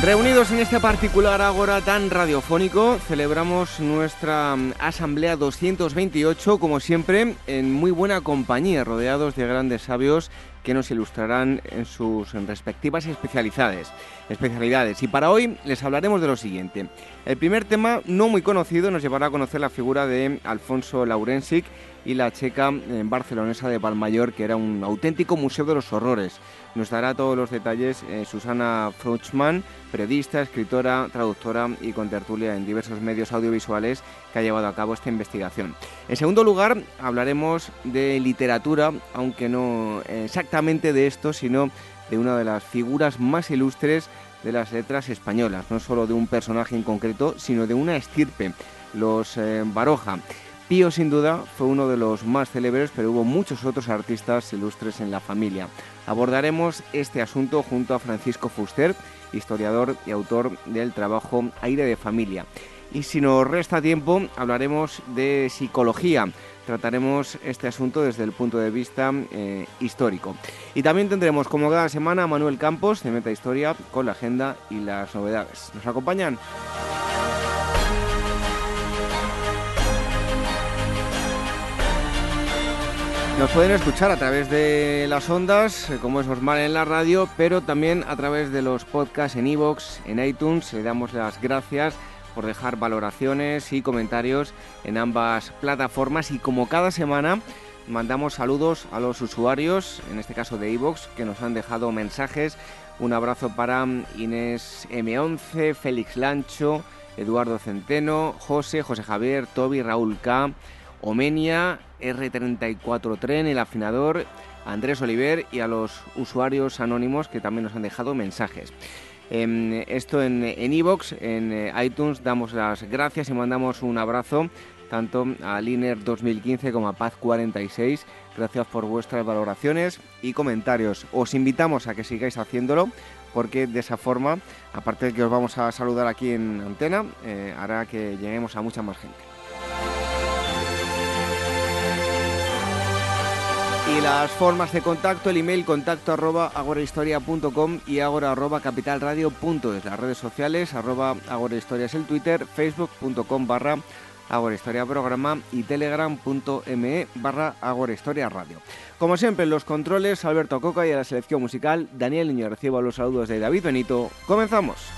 Reunidos en este particular Ágora tan radiofónico, celebramos nuestra mm, Asamblea 228, como siempre, en muy buena compañía, rodeados de grandes sabios que nos ilustrarán en sus respectivas especialidades. especialidades. Y para hoy les hablaremos de lo siguiente. El primer tema, no muy conocido, nos llevará a conocer la figura de Alfonso Laurensic y la checa barcelonesa de Palmayor, que era un auténtico museo de los horrores. Nos dará todos los detalles eh, Susana Fruchman, periodista, escritora, traductora y contertulia en diversos medios audiovisuales que ha llevado a cabo esta investigación. En segundo lugar, hablaremos de literatura, aunque no exactamente de esto, sino de una de las figuras más ilustres de las letras españolas, no solo de un personaje en concreto, sino de una estirpe, los eh, Baroja. Pío sin duda fue uno de los más célebres, pero hubo muchos otros artistas ilustres en la familia. Abordaremos este asunto junto a Francisco Fuster, historiador y autor del trabajo Aire de Familia. Y si nos resta tiempo, hablaremos de psicología. Trataremos este asunto desde el punto de vista eh, histórico. Y también tendremos, como cada semana, a Manuel Campos de Meta Historia con la agenda y las novedades. ¿Nos acompañan? Nos pueden escuchar a través de las ondas, eh, como es normal en la radio, pero también a través de los podcasts en iVoox, en iTunes. Le damos las gracias por dejar valoraciones y comentarios en ambas plataformas y como cada semana mandamos saludos a los usuarios, en este caso de iVoox, que nos han dejado mensajes. Un abrazo para Inés M11, Félix Lancho, Eduardo Centeno, José, José Javier, Toby, Raúl K. Omenia, R34 Tren, el afinador, Andrés Oliver y a los usuarios anónimos que también nos han dejado mensajes. Em, esto en Evox, en, en eh, iTunes, damos las gracias y mandamos un abrazo tanto a Liner 2015 como a Paz 46. Gracias por vuestras valoraciones y comentarios. Os invitamos a que sigáis haciéndolo porque de esa forma, aparte de que os vamos a saludar aquí en antena, eh, hará que lleguemos a mucha más gente. Y las formas de contacto, el email contacto arroba agorahistoria.com y agora arroba capitalradio.es, las redes sociales arroba agorahistoria es el Twitter, facebook.com barra agorahistoria programa y telegram.me barra agorahistoria radio. Como siempre, los controles, Alberto Coca y a la selección musical, Daniel Niño recibo los saludos de David Benito. ¡Comenzamos!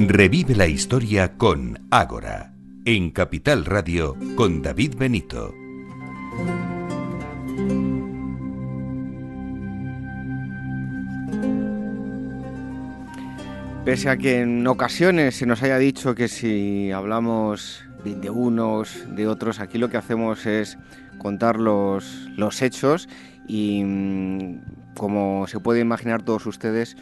Revive la historia con Ágora, en Capital Radio con David Benito. Pese a que en ocasiones se nos haya dicho que si hablamos de unos, de otros, aquí lo que hacemos es contar los, los hechos y, mm, como se puede imaginar todos ustedes,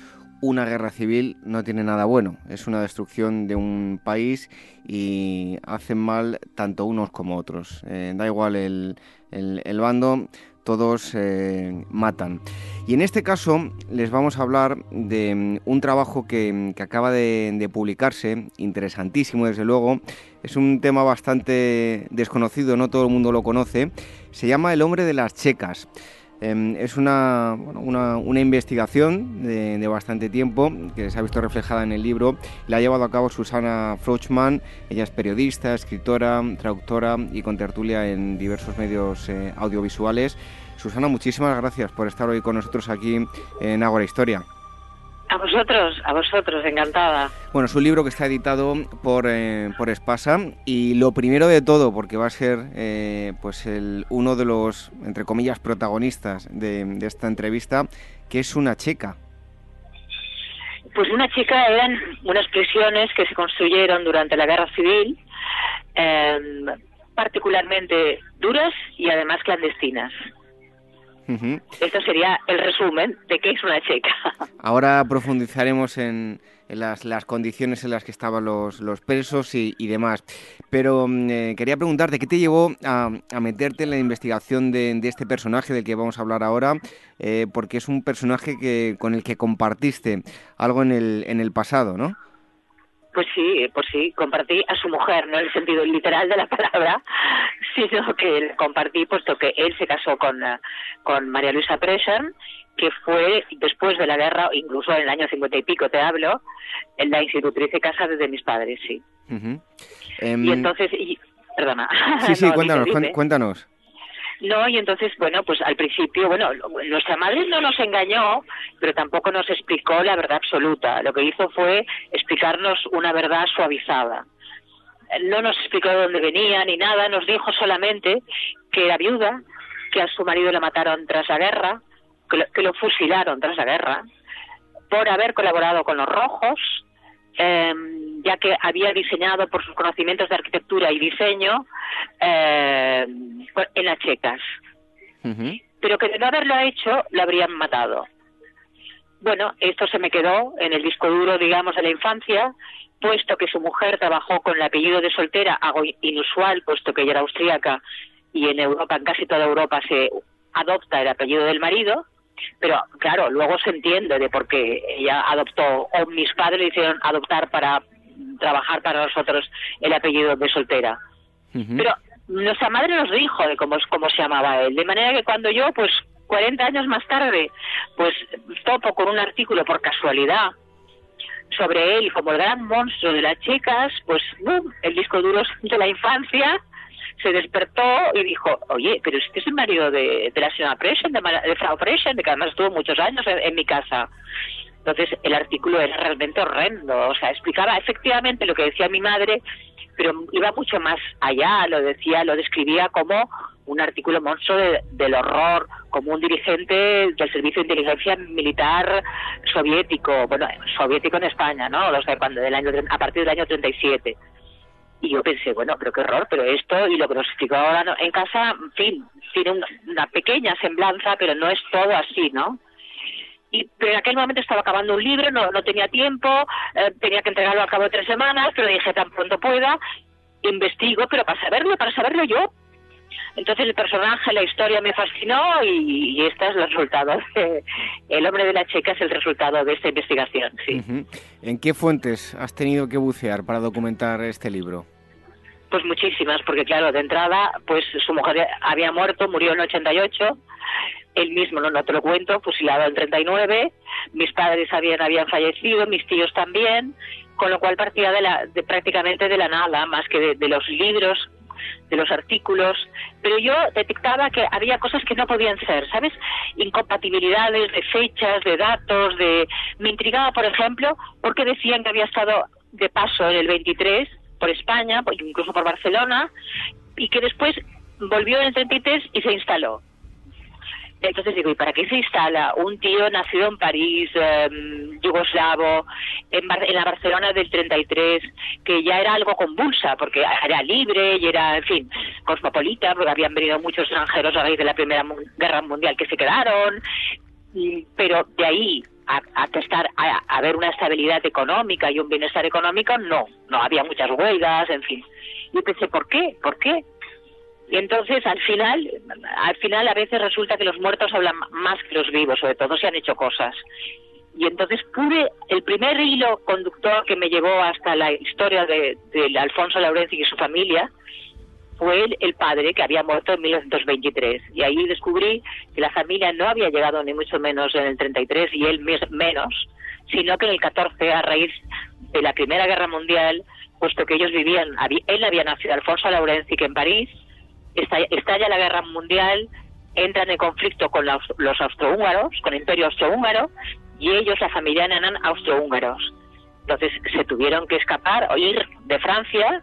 una guerra civil no tiene nada bueno, es una destrucción de un país y hacen mal tanto unos como otros. Eh, da igual el, el, bando, todos eh, matan. Y en este caso les vamos a hablar de mm, un trabajo que, acaba de, publicarse, interesantísimo desde luego. Es un tema bastante desconocido, no todo el mundo lo conoce. Se llama El hombre de las checas. Em, es una, una, investigación de, bastante tiempo que se ha visto reflejada en el libro. La ha llevado a cabo Susana Frochman. Ella es periodista, escritora, traductora y contertulia en diversos medios eh, audiovisuales. Susana, muchísimas gracias por estar hoy con nosotros aquí en Ágora Historia. A vosotros, a vosotros, encantada. Bueno, es un libro que está editado por, eh, por Espasa y lo primero de todo, porque va a ser eh, pues el, uno de los, entre comillas, protagonistas de, esta entrevista, que es una checa. Pues una checa eran unas prisiones que se construyeron durante la Guerra Civil, em, particularmente duras y además clandestinas. Esto sería el resumen de qué es una checa. Ahora profundizaremos en, las, condiciones en las que estaban los, los presos y, demás. Pero mm, eh, quería preguntarte, ¿qué te llevó a, meterte en la investigación de, este personaje del que vamos a hablar ahora? Eh, porque es un personaje que, con el que compartiste algo en el, en el pasado, ¿no? Pues sí, pues sí, compartí a su mujer, no en el sentido literal de la palabra, sino que compartí puesto que él se casó con, eh, con María Luisa Presen, que fue después de la guerra, incluso en el año cincuenta y pico te hablo, en la institutriz de casa de mis padres, sí. Y em, entonces, perdona. Sí, sí, cuéntanos, cuéntanos. No, y entonces, bueno, pues al principio, bueno, nuestra madre no nos engañó, pero tampoco nos explicó la verdad absoluta. Lo que hizo fue explicarnos una verdad suavizada. No nos explicó de dónde venía ni nada, nos dijo solamente que era viuda, que a su marido le mataron tras la guerra, que lo, fusilaron tras la guerra, por haber colaborado con los rojos, em, ya que había diseñado por sus conocimientos de arquitectura y diseño eh, en las checas. Pero que de no haberlo hecho, lo habrían matado. Bueno, esto se me quedó en el disco duro, digamos, de la infancia, puesto que su mujer trabajó con el apellido de soltera, algo inusual, puesto que ella era austríaca y en Europa, en casi toda Europa, se adopta el apellido del marido. Pero claro, luego se entiende de por qué ella adoptó, o mis padres le hicieron adoptar para trabajar para nosotros el apellido de soltera. Pero nuestra madre nos dijo de cómo, cómo se llamaba él, de manera que cuando yo, pues 40 años más tarde, pues topo con un artículo por casualidad sobre él como el gran monstruo de las chicas, pues el disco duro de la infancia se despertó y dijo, oye, pero este es el marido de, de la señora Presen, de, Frau Presen, de que además estuvo muchos años en, mi casa. Entonces el artículo era realmente horrendo, o sea, explicaba efectivamente lo que decía mi madre, pero iba mucho más allá, lo decía, lo describía como un artículo monstruo del horror, como un dirigente del Servicio de Inteligencia Militar soviético, bueno, soviético en España, ¿no? O sea, cuando del año, a partir del año 37. Y yo pensé, bueno, pero qué horror, pero esto y lo que nos explicó ahora en casa, en fin, tiene una pequeña semblanza, pero no es todo así, ¿no? y en aquel momento estaba acabando un libro, no, no tenía tiempo, eh, tenía que entregarlo al cabo de tres semanas, pero dije tan pronto pueda, investigo, pero para saberlo, para saberlo yo. Entonces el personaje, la historia me fascinó y, este es el resultado. el hombre de la checa es el resultado de esta investigación, sí. ¿En qué fuentes has tenido que bucear para documentar este libro? Pues muchísimas, porque claro, de entrada, pues su mujer había muerto, murió en 88, él mismo, no, no te lo cuento, fusilado en 39, mis padres habían, habían fallecido, mis tíos también, con lo cual partía de, la, de prácticamente de la nada, más que de, los libros, de los artículos, pero yo detectaba que había cosas que no podían ser, ¿sabes? Incompatibilidades de fechas, de datos, de... Me intrigaba, por ejemplo, porque decían que había estado de paso en el 23 por España, incluso por Barcelona, y que después volvió en el 33 y se instaló. Entonces digo, ¿y para qué se instala un tío nacido en París, em, yugoslavo, en, la Barcelona del 33, que ya era algo convulsa, porque era libre y era, en fin, cosmopolita, porque habían venido muchos extranjeros a raíz de la Primera Guerra Mundial que se quedaron, pero de ahí a, a, a, ver una estabilidad económica y un bienestar económico, no, no había muchas huelgas, en fin. Y pensé, ¿por qué? ¿Por qué? Y entonces al final, al final a veces resulta que los muertos hablan más que los vivos, sobre todo si han hecho cosas. Y entonces pude, el primer hilo conductor que me llevó hasta la historia de, Alfonso Laurenci y su familia fue el, el, padre que había muerto en 1923. Y ahí descubrí que la familia no había llegado ni mucho menos en el 33 y él menos, sino que en el 14, a raíz de la Primera Guerra Mundial, puesto que ellos vivían, él había nacido Alfonso Laurenci, que en París estalla la guerra mundial, entran en conflicto con los, austrohúngaros, con el imperio austrohúngaro, y ellos, la familia, eran austrohúngaros. Entonces se tuvieron que escapar, oír de Francia,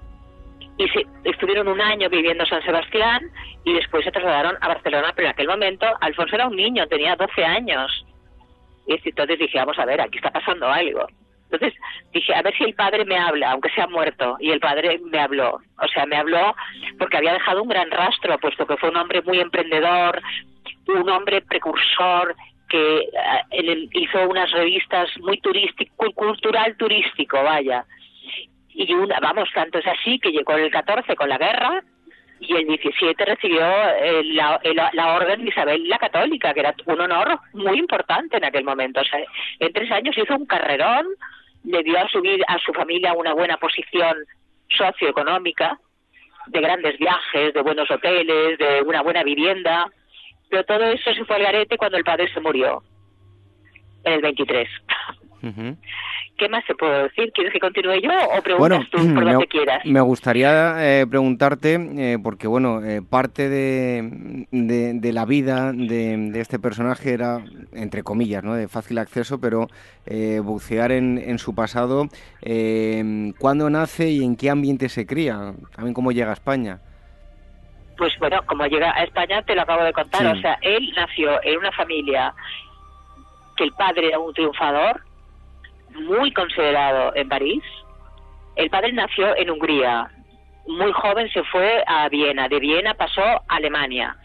y se, estuvieron un año viviendo en San Sebastián, y después se trasladaron a Barcelona, pero en aquel momento Alfonso era un niño, tenía 12 años. Y entonces dije, vamos a ver, aquí está pasando algo. Entonces dije, a ver si el padre me habla, aunque sea muerto. Y el padre me habló. O sea, me habló porque había dejado un gran rastro, puesto que fue un hombre muy emprendedor, un hombre precursor que eh, hizo unas revistas muy turístico, cultural turístico, vaya. Y una, vamos, tanto es así que llegó el 14 con la guerra y el 17 recibió eh, la, la, orden de Isabel la Católica, que era un honor muy importante en aquel momento. O sea, en tres años hizo un carrerón, le dio a su, a su familia una buena posición socioeconómica, de grandes viajes, de buenos hoteles, de una buena vivienda, pero todo eso se fue al garete cuando el padre se murió, en el 23. ¿Qué más te puedo decir? ¿Quieres que continúe yo o preguntas tú por donde quieras? Me gustaría eh, preguntarte, eh, porque bueno, eh, parte de, de, la vida de, este personaje era, entre comillas, ¿no? de fácil acceso, pero bucear en, en, su pasado, ¿cuándo nace y en qué ambiente se cría? También cómo llega a España. Pues bueno, como llega a España te lo acabo de contar, o sea, él nació en una familia que el padre era un triunfador, muy considerado en París. El padre nació en Hungría. Muy joven se fue a Viena. De Viena pasó a Alemania.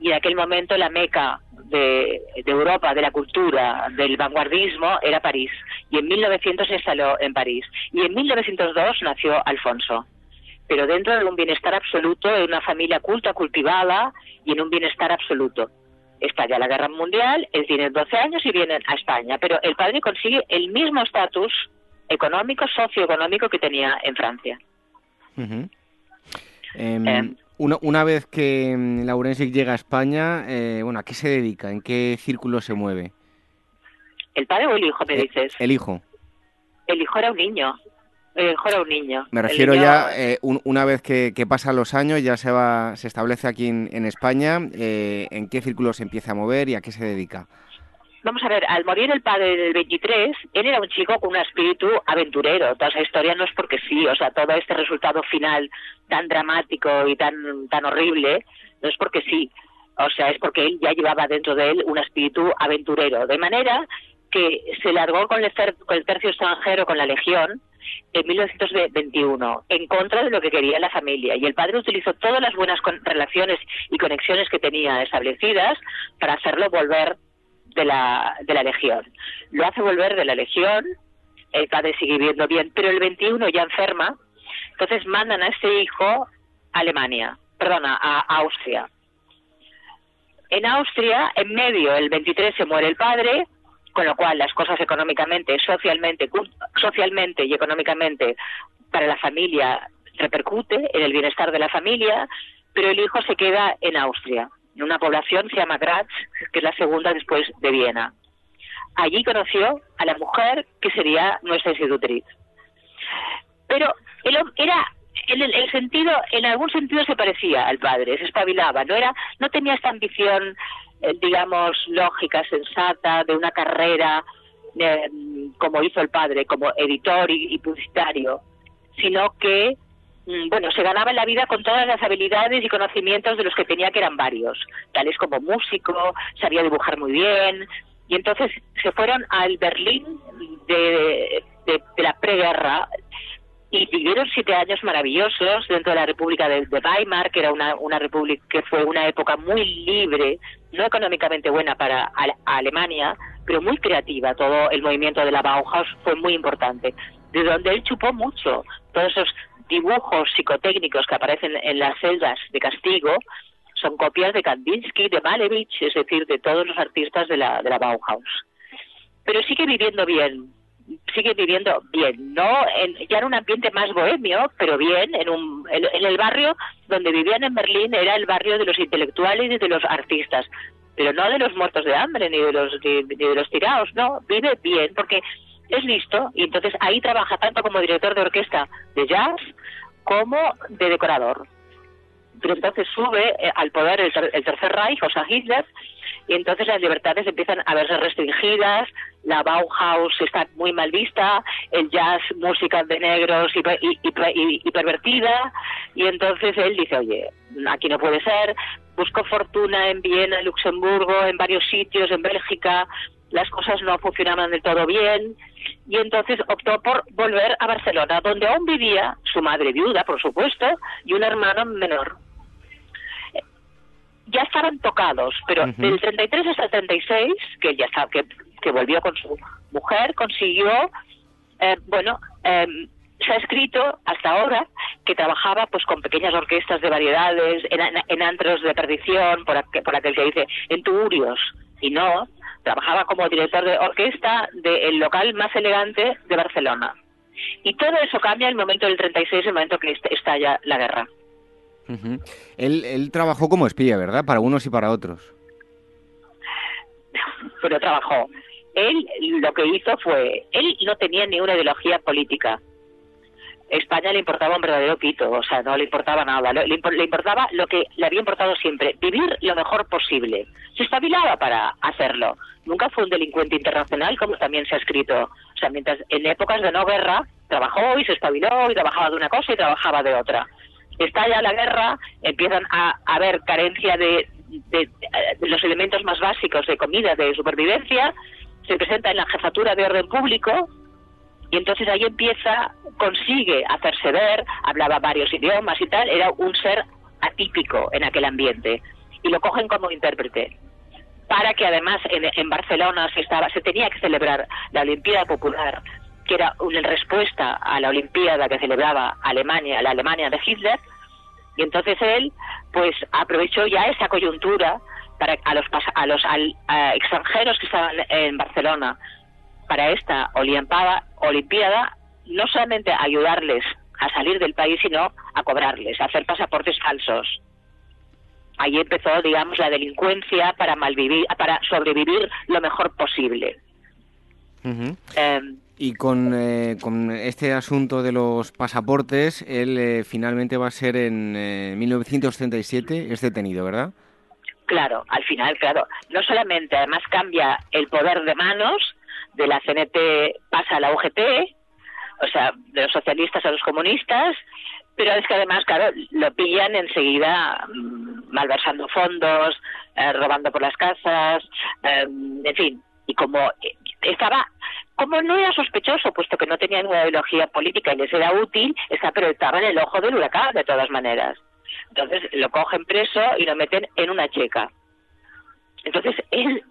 Y en aquel momento la meca de, Europa, de la cultura, del vanguardismo, era París. Y en 1900 se instaló en París. Y en 1902 nació Alfonso. Pero dentro de un bienestar absoluto, de una familia culta, cultivada y en un bienestar absoluto estalla la guerra mundial, él tiene 12 años y viene a España, pero el padre consigue el mismo estatus económico, socioeconómico que tenía en Francia. Em, em, una, una, vez que mm, Laurensic llega a España, eh, bueno, ¿a qué se dedica? ¿En qué círculo se mueve? ¿El padre o el hijo, me eh, dices? El hijo. El hijo era un niño. El un niño. Me refiero ya, eh, una vez que, pasan los años, ya se va, se establece aquí en, España, eh, ¿en qué círculo se empieza a mover y a qué se dedica? Vamos a ver, al morir el padre del 23, él era un chico con un espíritu aventurero. Toda esa historia no es porque sí, o sea, todo este resultado final tan dramático y tan, tan horrible, no es porque sí. O sea, es porque él ya llevaba dentro de él un espíritu aventurero. De manera que se largó con el, con el tercio extranjero, con la Legión, en 1921 en contra de lo que quería la familia y el padre utilizó todas las buenas relaciones y conexiones que tenía establecidas para hacerlo volver de la, de la legión. Lo hace volver de la legión, el padre sigue viviendo bien, pero el 21 ya enferma, entonces mandan a este hijo a Alemania, perdona, a Austria. En Austria, en medio, el 23 se muere el padre, con lo cual las cosas económicamente, socialmente, socialmente y económicamente para la familia repercute en el bienestar de la familia, pero el hijo se queda en Austria, en una población se llama Graz, que es la segunda después de Viena. Allí conoció a la mujer que sería nuestra institutriz. Pero era en el, sentido, en algún sentido se parecía al padre, se espabilaba, no era, no tenía esta ambición digamos, lógica, sensata, de una carrera eh, como hizo el padre, como editor y, publicitario, sino que, mm, bueno, se ganaba la vida con todas las habilidades y conocimientos de los que tenía, que eran varios, tales como músico, sabía dibujar muy bien, y entonces se fueron al Berlín de, de, de la preguerra y vivieron siete años maravillosos dentro de la República de, Weimar, que era una, una república que fue una época muy libre, no económicamente buena para Alemania, pero muy creativa. Todo el movimiento de la Bauhaus fue muy importante, de donde él chupó mucho. Todos esos dibujos psicotécnicos que aparecen en las celdas de castigo son copias de Kandinsky, de Malevich, es decir, de todos los artistas de la, de la Bauhaus. Pero sigue viviendo bien, sigue viviendo bien, no en, ya en un ambiente más bohemio, pero bien, en, un, en, el barrio donde vivían en Berlín era el barrio de los intelectuales y de los artistas, pero no de los muertos de hambre ni de los ni de los tirados, no, vive bien porque es listo y entonces ahí trabaja tanto como director de orquesta de jazz como de decorador. Pero entonces sube eh, al poder el, Tercer Reich, o sea, Hitler, y entonces las libertades empiezan a verse restringidas, la Bauhaus está muy mal vista, el jazz, música de negros y, y, pervertida, y entonces él dice, oye, aquí no puede ser, busco fortuna en Viena, en Luxemburgo, en varios sitios, en Bélgica, las cosas no funcionaban del todo bien y entonces optó por volver a Barcelona, donde aún vivía su madre viuda, por supuesto, y un hermano menor. Ya estaban tocados, pero del 33 hasta el 36, que ya está, que, que volvió con su mujer, consiguió, eh, bueno, eh, se ha escrito hasta ahora que trabajaba pues con pequeñas orquestas de variedades, en, en antros de perdición, por, aquel, por aquel que dice, en tuburios, y no, trabajaba como director de orquesta del local más elegante de Barcelona. Y todo eso cambia el momento del 36, el momento que estalla la guerra. él, él trabajó como espía, ¿verdad? Para unos y para otros. Pero trabajó. Él lo que hizo fue, él no tenía ni una ideología política. España le importaba un verdadero pito, o sea, no le importaba nada, le, importaba lo que le había importado siempre, vivir lo mejor posible. Se espabilaba para hacerlo. Nunca fue un delincuente internacional, como también se ha escrito. O sea, mientras en épocas de no guerra, trabajó y se espabiló y trabajaba de una cosa y trabajaba de otra. Estalla la guerra, empiezan a, haber carencia de, de los elementos más básicos de comida, de supervivencia, se presenta en la jefatura de orden público, y entonces ahí empieza, consigue hacerse ver, hablaba varios idiomas y tal, era un ser atípico en aquel ambiente. Y lo cogen como intérprete. Para que además en, Barcelona se estaba se tenía que celebrar la Olimpiada Popular que era una respuesta a la Olimpiada que celebraba Alemania la Alemania de Hitler. Y entonces él pues aprovechó ya esa coyuntura para a los a los extranjeros que estaban en Barcelona para esta Olimpiada, Olimpiada no solamente ayudarles a salir del país, sino a cobrarles, a hacer pasaportes falsos. Ahí empezó, digamos, la delincuencia para malvivir, para sobrevivir lo mejor posible. Em, y con, eh, con, este asunto de los pasaportes, él eh, finalmente va a ser en 1937, eh, es detenido, ¿verdad? Claro, al final, claro. No solamente, además cambia el poder de manos, de la CNT pasa a la UGT, o sea, de los socialistas a los comunistas, pero es que además, claro, lo pillan enseguida mm, malversando fondos, eh, robando por las casas, eh, en fin, y como eh, estaba, como no era sospechoso, puesto que no tenía ninguna ideología política y les era útil, está, pero estaba en el ojo del huracán, de todas maneras. Entonces lo cogen preso y lo meten en una checa. Entonces él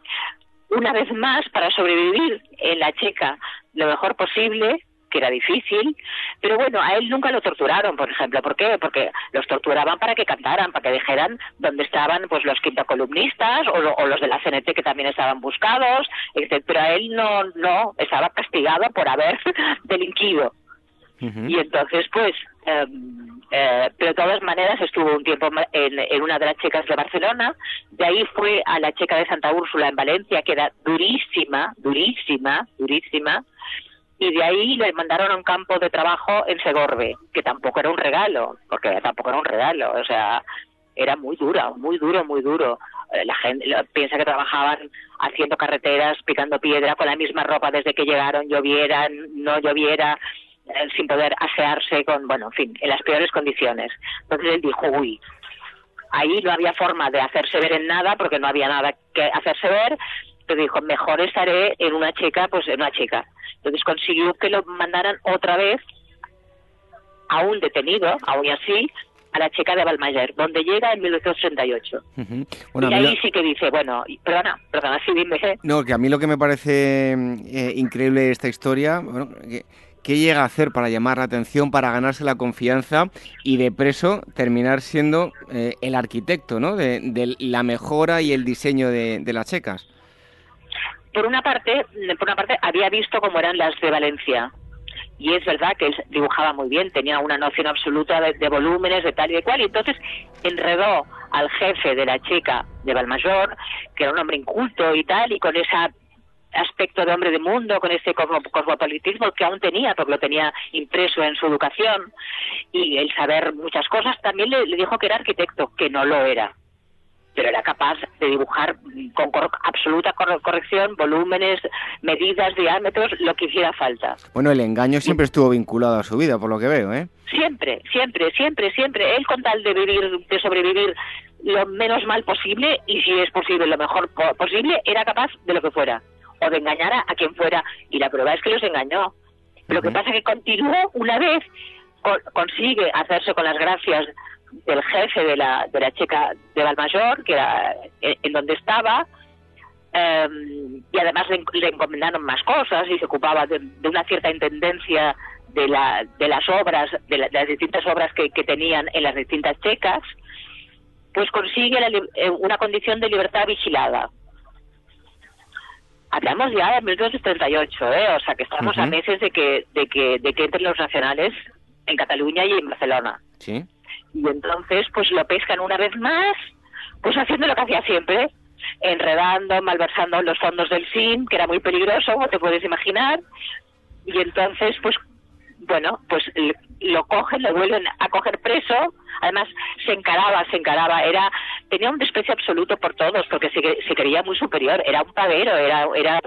una vez más para sobrevivir en la checa lo mejor posible, que era difícil, pero bueno, a él nunca lo torturaron, por ejemplo. ¿Por qué? Porque los torturaban para que cantaran, para que dijeran dónde estaban pues los quintocolumnistas o, o los de la CNT que también estaban buscados, etc. Pero a él no, no, estaba castigado por haber delinquido. Y entonces, pues, em, eh, pero de todas maneras estuvo un tiempo en, en, una de las checas de Barcelona, de ahí fue a la checa de Santa Úrsula en Valencia, que era durísima, durísima, durísima, y de ahí le mandaron a un campo de trabajo en Segorbe, que tampoco era un regalo, porque tampoco era un regalo, o sea, era muy dura, muy duro, muy duro. Eh, la gente piensa que trabajaban haciendo carreteras, picando piedra con la misma ropa desde que llegaron, lloviera, no lloviera, sin poder asearse con, bueno, en fin, en las peores condiciones. Entonces él dijo, uy, ahí no había forma de hacerse ver en nada porque no había nada que hacerse ver. Entonces dijo, mejor estaré en una chica, pues en una chica. Entonces consiguió que lo mandaran otra vez a un detenido, aún así, a la checa de Balmayer, donde llega en 1938. bueno, y ahí sí que dice, bueno, perdona, perdona, sí dime. No, que a mí lo que me parece eh, increíble esta historia, bueno, que, ¿qué llega a hacer para llamar la atención, para ganarse la confianza y de preso terminar siendo eh, el arquitecto ¿no? de, la mejora y el diseño de, las checas? Por una parte, por una parte había visto cómo eran las de Valencia, y es verdad que él dibujaba muy bien, tenía una noción absoluta de, volúmenes, de tal y de cual, y entonces enredó al jefe de la checa de Valmayor, que era un hombre inculto y tal, y con ese aspecto de hombre de mundo, con ese cosmopolitismo que aún tenía, porque lo tenía impreso en su educación, y el saber muchas cosas, también le dijo que era arquitecto, que no lo era pero era capaz de dibujar con absoluta corrección volúmenes, medidas, diámetros, lo que hiciera falta. Bueno, el engaño siempre estuvo vinculado a su vida, por lo que veo, ¿eh? Siempre, siempre, siempre, siempre. Él con tal de vivir, de sobrevivir lo menos mal posible y si es posible lo mejor posible, era capaz de lo que fuera o de engañar a, quien fuera y la prueba es que los engañó. Lo que pasa es que continuó una vez consigue hacerse con las gracias del jefe de la, de la checa de Valmayor, que era en, donde estaba, em, y además le, encomendaron más cosas y se ocupaba de, una cierta intendencia de, la, de las obras, de, las distintas obras que, que, tenían en las distintas checas, pues consigue eh, una condición de libertad vigilada. Hablamos ya de 1938, ¿eh? o sea que estamos a meses de que, de que, de que entren los nacionales en Cataluña y en Barcelona. Sí y entonces pues lo pescan una vez más, pues haciendo lo que hacía siempre, enredando, malversando los fondos del SIN, que era muy peligroso, te puedes imaginar, y entonces pues bueno, pues lo cogen, lo vuelven a coger preso, además se encaraba, se encaraba, era tenía un desprecio absoluto por todos, porque se, creía muy superior, era un pavero, era, era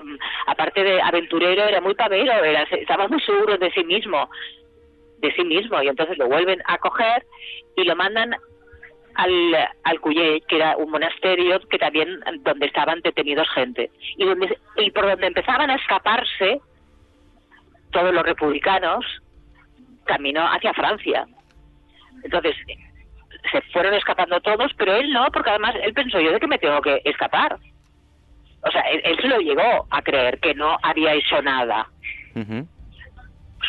aparte de aventurero, era muy pavero, era, estaba muy seguro de sí mismo, de sí mismo. Y entonces lo vuelven a coger y lo mandan al, al Cuyé, que era un monasterio que también donde estaban detenidos gente. Y donde y por donde empezaban a escaparse todos los republicanos camino hacia Francia. Entonces se fueron escapando todos pero él no porque además él pensó yo de que me tengo que escapar. O sea él, se lo llegó a creer que no había hecho nada. Se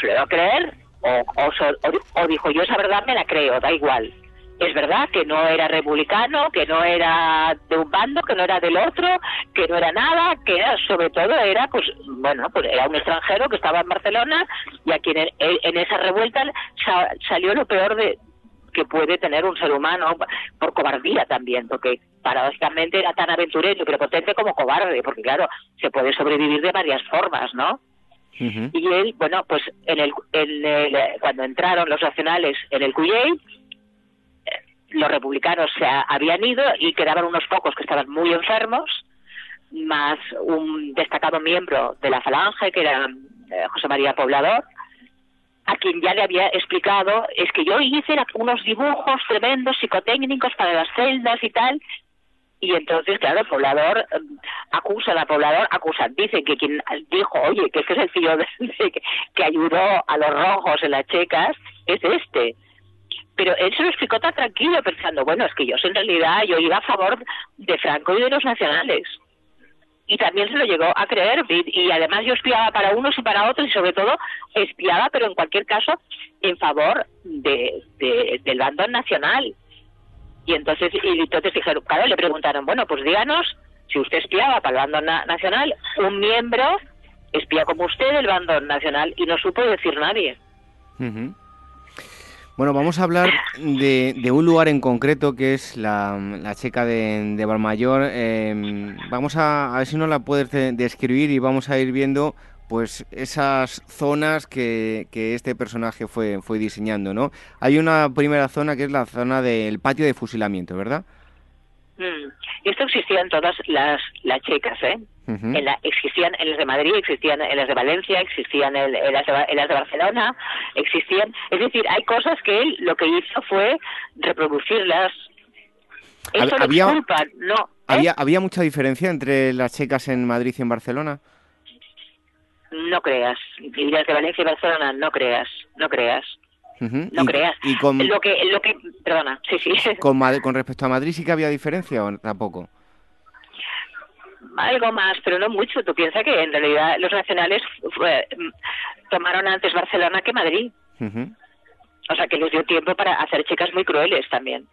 lo llegó a creer o, dijo yo esa verdad me la creo, da igual. Es verdad que no era republicano, que no era de un bando, que no era del otro, que no era nada, que sobre todo era, pues, bueno, pues era un extranjero que estaba en Barcelona y aquí en, en esa revuelta salió lo peor de que puede tener un ser humano por cobardía también, porque paradójicamente era tan aventurero pero potente como cobarde, porque claro, se puede sobrevivir de varias formas, ¿no? Y él, bueno, pues en el, cuando entraron los nacionales en el Cuyey, los republicanos se habían ido y quedaban unos pocos que estaban muy enfermos, más un destacado miembro de la Falange, que era eh, José María Poblador, a quien ya le había explicado, es que yo hice unos dibujos tremendos psicotécnicos para las celdas y tal, y entonces, claro, el poblador em, acusa, al poblador acusa, dice que quien dijo, oye, que este es el tío que, ayudó a los rojos en las checas, es este. Pero él se lo explicó tan tranquilo, pensando, bueno, es que yo en realidad yo iba a favor de Franco y de los nacionales. Y también se lo llegó a creer, y, además yo espiaba para unos y para otros, y sobre todo espiaba, pero en cualquier caso, en favor de, del bando nacional y entonces, y entonces dijeron, claro, le preguntaron, bueno, pues díganos, si usted espiaba para el bando nacional, un miembro espía como usted del bando nacional y no supo decir nadie. Bueno, vamos a hablar de, un lugar en concreto que es la, checa de, de Valmayor. Em, vamos a, a, ver si nos la puedes describir y vamos a ir viendo pues esas zonas que, que, este personaje fue, fue diseñando, ¿no? Hay una primera zona que es la zona del patio de fusilamiento, ¿verdad? Mm. Esto existía en todas las, las checas, ¿eh? en la, existían en las de Madrid, existían en las de Valencia, existían en, las de, en, las de, Barcelona, existían... Es decir, hay cosas que él lo que hizo fue reproducirlas. Eso había, no. ¿eh? Había, ¿Había mucha diferencia entre las checas en Madrid y en Barcelona? no creas. Y de Valencia y Barcelona, no creas, no creas. No creas. Lo que, lo que, perdona, sí, sí. ¿Con, con respecto a Madrid sí que había diferencia o tampoco? algo más, pero no mucho. Tú piensas que en realidad los nacionales tomaron antes Barcelona que Madrid. O sea que les dio tiempo para hacer chicas muy crueles también.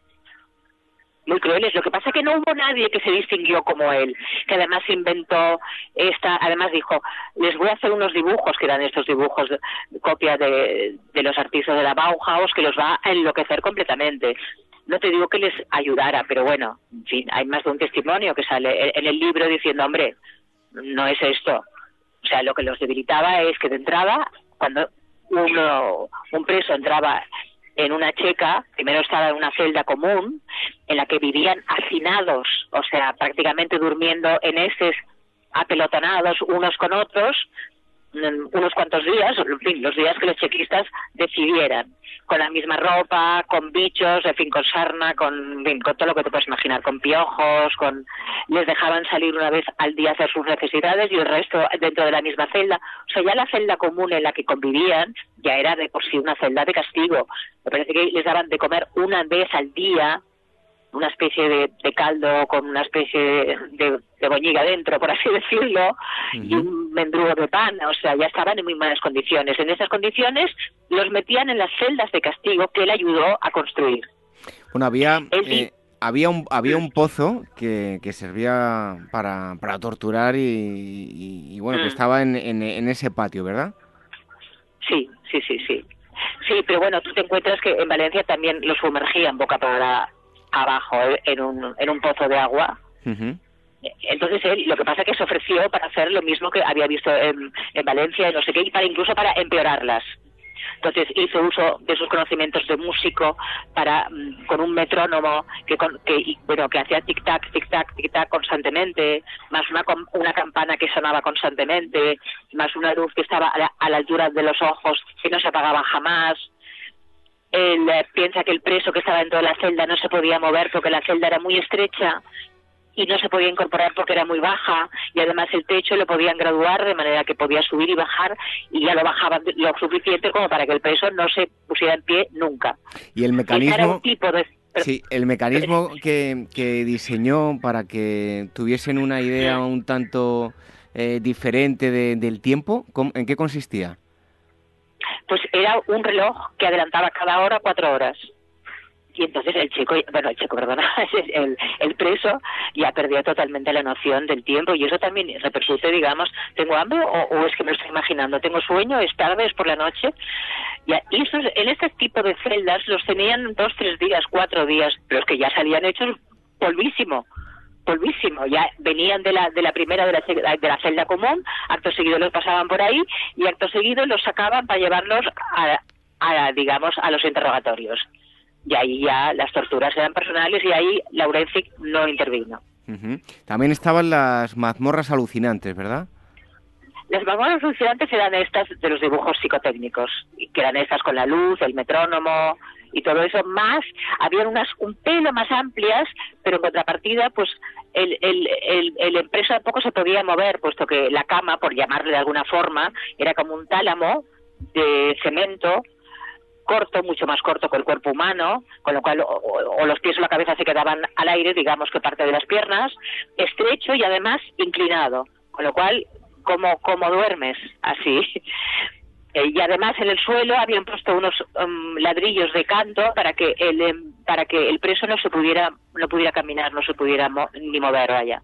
Muy crueles. Lo que pasa es que no hubo nadie que se distinguió como él, que además inventó esta, además dijo, les voy a hacer unos dibujos, que eran estos dibujos, copia de, de los artistas de la Bauhaus, que los va a enloquecer completamente no te digo que les ayudara, pero bueno, en fin, hay más de un testimonio que sale en el libro diciendo, hombre, no es esto. O sea, lo que los debilitaba es que de entrada, cuando uno, un preso entraba en una checa, primero estaba en una celda común, en la que vivían hacinados, o sea, prácticamente durmiendo en eses apelotonados unos con otros, unos cuantos días, en fin, los días que los chequistas decidieran, con la misma ropa, con bichos, en fin, con sarna, con, con todo lo que te puedes imaginar, con piojos, con les dejaban salir una vez al día a hacer sus necesidades y el resto dentro de la misma celda. O sea, ya la celda común en la que convivían ya era de por sí una celda de castigo. Me parece que les daban de comer una vez al día una especie de, caldo con una especie de, de, boñiga dentro, por así decirlo, y un mendrugo de pan, o sea, ya estaban en muy malas condiciones. En esas condiciones los metían en las celdas de castigo que él ayudó a construir. Bueno, había... Eh, había un, había un pozo que, que servía para, para torturar y, bueno, que mm. estaba en, en, en ese patio, ¿verdad? Sí, sí, sí, sí. Sí, pero bueno, tú te encuentras que en Valencia también lo sumergían boca para abajo eh, en un, en un pozo de agua. Entonces él lo que pasa es que se ofreció para hacer lo mismo que había visto en, en Valencia, no sé qué, y para incluso para empeorarlas. Entonces hizo uso de sus conocimientos de músico para mm, con un metrónomo que, que bueno que hacía tic tac tic tac tic tac constantemente, más una una campana que sonaba constantemente, más una luz que estaba a la, a la altura de los ojos que no se apagaba jamás, él eh, piensa que el preso que estaba dentro de la celda no se podía mover porque la celda era muy estrecha y no se podía incorporar porque era muy baja y además el techo lo podían graduar de manera que podía subir y bajar y ya lo bajaban lo suficiente como para que el preso no se pusiera en pie nunca. Y el mecanismo... Sí, el mecanismo que, diseñó para que tuviesen una idea un tanto eh, diferente del tiempo, ¿en qué consistía? Pues era un reloj que adelantaba cada hora cuatro horas. Y entonces el chico, bueno, el chico, perdona, el, el preso ya perdió totalmente la noción del tiempo y eso también repercute, digamos, ¿tengo hambre o, es que me estoy imaginando? ¿Tengo sueño? ¿Es tarde? ¿Es por la noche? Y esos, en este tipo de celdas los tenían dos, tres días, cuatro días, pero es que ya salían hechos polvísimo polvísimo. Ya venían de la, de la primera de la, de la celda común, acto seguido los pasaban por ahí y acto seguido los sacaban para llevarlos a, a digamos, a los interrogatorios. Y ahí ya las torturas eran personales y ahí Laurencic no intervino. También estaban las mazmorras alucinantes, ¿verdad? Las mazmorras alucinantes eran estas de los dibujos psicotécnicos, que eran estas con la luz, el metrónomo, y todo eso más, habían unas un pelo más amplias, pero en contrapartida, pues el, el, el, el empresa tampoco se podía mover, puesto que la cama, por llamarle de alguna forma, era como un tálamo de cemento corto, mucho más corto que el cuerpo humano, con lo cual o, los pies o la cabeza se quedaban al aire, digamos que parte de las piernas, estrecho y además inclinado, con lo cual como como duermes así eh, y además en el suelo habían puesto unos um, ladrillos de canto para que el em, para que el preso no se pudiera no pudiera caminar no se pudiera ni mover allá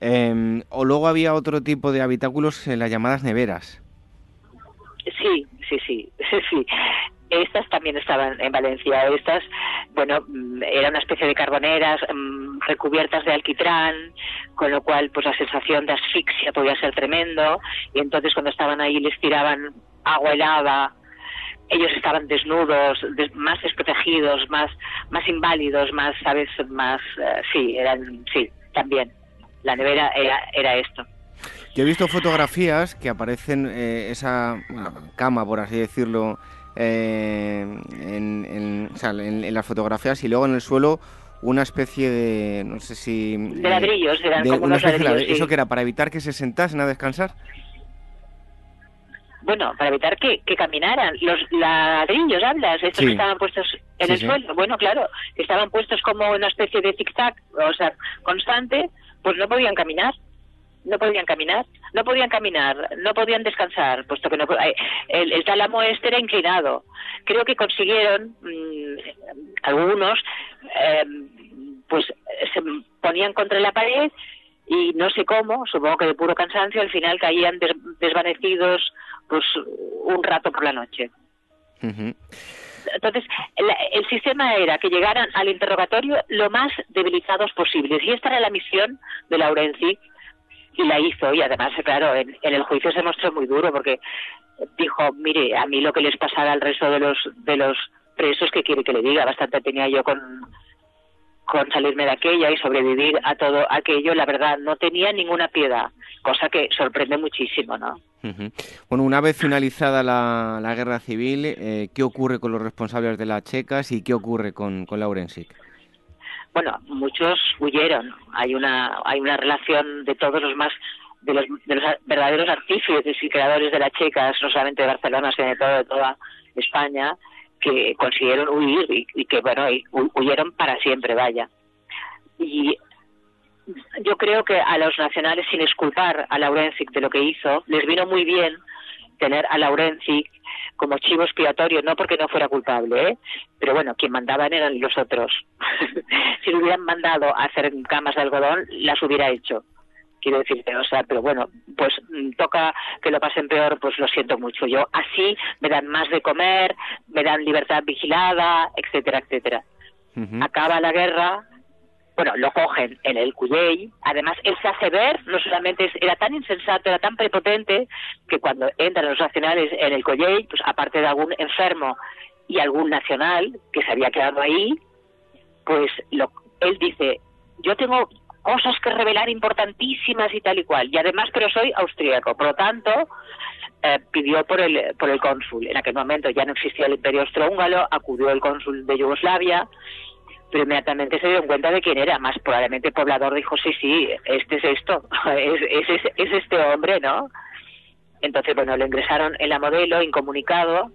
em, o luego había otro tipo de habitáculos en las llamadas neveras. Sí sí sí sí estas también estaban en Valencia. Estas, bueno, mm, eran una especie de carboneras mm, recubiertas de alquitrán, con lo cual, pues la sensación de asfixia podía ser tremendo. Y entonces, cuando estaban ahí, les tiraban agua helada. Ellos estaban desnudos, más desprotegidos, más, más inválidos, más, ¿sabes? Más, eh, sí, eran, sí, también. La nevera era, era esto. Yo he visto fotografías que aparecen eh, esa cama, por así decirlo, eh, en, en, las fotografías y luego en el suelo una especie de, no sé si... De ladrillos, eran como ladrillos, ¿Eso que era para evitar que se sentasen a descansar? bueno, para evitar que, que caminaran. Los ladrillos, hablas, estos que estaban puestos en el suelo, bueno, claro, estaban puestos como una especie de zigzag, o sea, constante, pues no podían caminar no podían caminar, no podían caminar, no podían descansar, puesto que no, eh, el, el tálamo este era inclinado. Creo que consiguieron mm, algunos, em, pues se ponían contra la pared y no sé cómo, supongo que de puro cansancio, al final caían desvanecidos pues un rato por la noche. Entonces, el, sistema era que llegaran al interrogatorio lo más debilitados posibles. Y esta era la misión de Laurenzi, y la hizo. Y además claro en, el juicio se mostró muy duro porque dijo mire a mí lo que les pasara al resto de los de los presos que quiere que le diga bastante tenía yo con con salirme de aquella y sobrevivir a todo aquello. La verdad no tenía ninguna piedad cosa que sorprende muchísimo no bueno una vez finalizada la, la guerra civil eh, qué ocurre con los responsables de las checas y qué ocurre con con Laurensic bueno, muchos huyeron. Hay una, hay una relación de todos los más de los, de los verdaderos artífices y creadores de las checas, no solamente de Barcelona, sino de, todo, de toda España, que consiguieron huir y, que, bueno, huyeron para siempre, vaya. Y yo creo que a los nacionales, sin esculpar a Laurencic de lo que hizo, les vino muy bien tener a Laurencic como chivo expiatorio, no porque no fuera culpable, ¿eh? pero bueno, quien mandaban eran los otros. si lo hubieran mandado a hacer camas de algodón, las hubiera hecho. Quiero decirte, o sea, pero bueno, pues mm, toca que lo pasen peor, pues lo siento mucho. Yo así me dan más de comer, me dan libertad vigilada, etcétera, etcétera. Acaba la guerra, bueno, lo cogen en el Cuyey. Además, él se hace ver, no solamente era tan insensato, era tan prepotente, que cuando entran los nacionales en el Cuyey, pues aparte de algún enfermo y algún nacional que se había quedado ahí, pues lo, él dice, yo tengo cosas que revelar importantísimas y tal y cual, y además, pero soy austríaco, por lo tanto, eh, pidió por el, por el cónsul. En aquel momento ya no existía el imperio austrohúngaro, acudió el cónsul de Yugoslavia, inmediatamente se dio cuenta de quién era. Más probablemente el poblador dijo, sí, sí, este es esto, es, es, es este hombre, ¿no? Entonces, bueno, lo ingresaron en la modelo, incomunicado.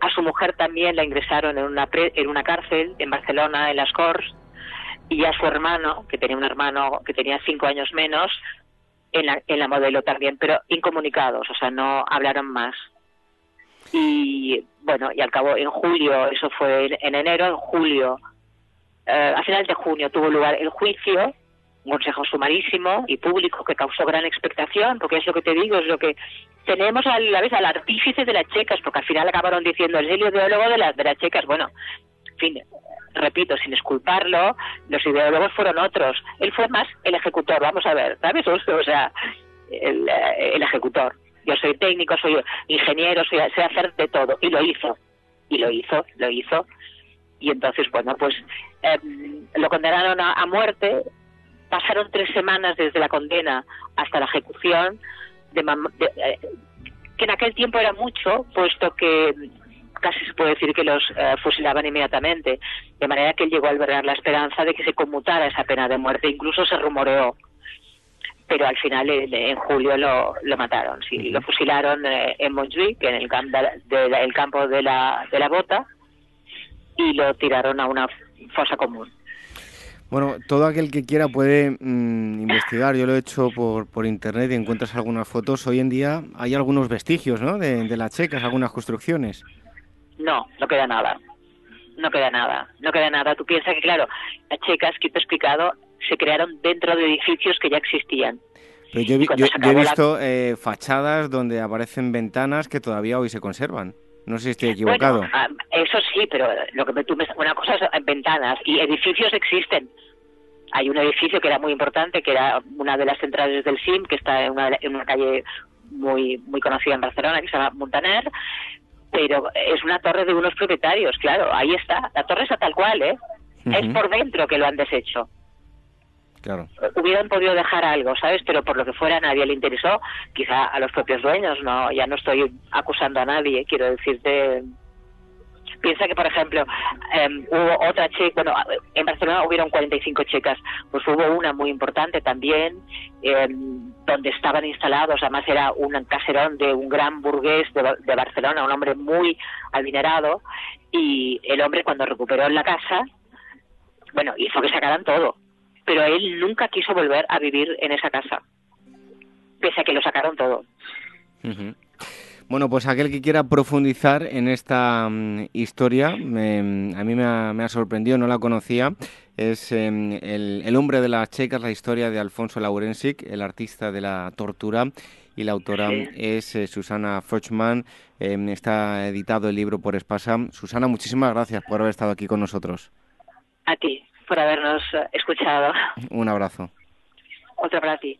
A su mujer también la ingresaron en una, en una cárcel en Barcelona, en las Corts. Y a su hermano, que tenía un hermano que tenía cinco años menos, en la, en la modelo también, pero incomunicados, o sea, no hablaron más. Y bueno, y al cabo, en julio, eso fue en enero, en julio eh, a final de junio tuvo lugar el juicio, un consejo sumarísimo y público que causó gran expectación, porque es lo que te digo, es lo que tenemos a la vez al artífice de las checas, porque al final acabaron diciendo el ideólogo de, las de las checas. Bueno, en fin, repito, sin esculparlo, los ideólogos fueron otros. Él fue más el ejecutor, vamos a ver, ¿sabes? O sea, el, eh, el ejecutor. Yo soy técnico, soy ingeniero, soy, sé hacer de todo. Y lo hizo. Y lo hizo, lo hizo y entonces, bueno, pues em, lo condenaron a, muerte. Pasaron tres semanas desde la condena hasta la ejecución, de, eh, que en aquel tiempo era mucho, puesto que casi se puede decir que los eh, fusilaban inmediatamente, de manera que él llegó a albergar la esperanza de que se conmutara esa pena de muerte, incluso se rumoreó, pero al final en julio lo, lo mataron, sí, lo fusilaron eh, en Montjuic, en el, el campo de la, de la Bota, y lo tiraron a una fosa común. Bueno, todo aquel que quiera puede mm, investigar. Yo lo he hecho por, por internet y encuentras algunas fotos. Hoy en día hay algunos vestigios, ¿no? De, de las checas, algunas construcciones. No, no queda nada. No queda nada. No queda nada. Tú piensas que, claro, las checas que te he explicado se crearon dentro de edificios que ya existían. Pero yo, he visto eh, fachadas donde aparecen ventanas que todavía hoy se conservan. No sé si estoy equivocado. Ah, eso sí, pero lo que tú me, una cosa es ventanas y edificios existen. Hay un edificio que era muy importante, que era una de las centrales del SIM, que está en una, en una calle muy muy conocida en Barcelona, que se llama Montaner, pero es una torre de unos propietarios, claro, ahí está. La torre está tal cual, ¿eh? Es por dentro que lo han deshecho. Hubieran podido dejar algo, ¿sabes? Pero por lo que fuera nadie le interesó, quizá a los propios dueños, no, ya no estoy acusando a nadie, quiero decirte. Piensa que, por ejemplo, em, hubo otra checa, bueno, en Barcelona hubieron 45 checas, pues hubo una muy importante también, em, donde estaban instalados, además era un caserón de un gran burgués de, Barcelona, un hombre muy adinerado, y el hombre cuando recuperó la casa, bueno, hizo que sacaran todo, pero él nunca quiso volver a vivir en esa casa, pese a que lo sacaron todo. Bueno, pues aquel que quiera profundizar en esta mm, historia, a mí me ha, sorprendido, no la conocía, es em, el, hombre de las checas, la historia de Alfonso Laurensic, el artista de la tortura, y la autora es eh, Susana Frochman. Em, está editado el libro por Espasa. Susana, muchísimas gracias por haber estado aquí con nosotros. A ti, por habernos eh, escuchado. Un abrazo. Otro para ti.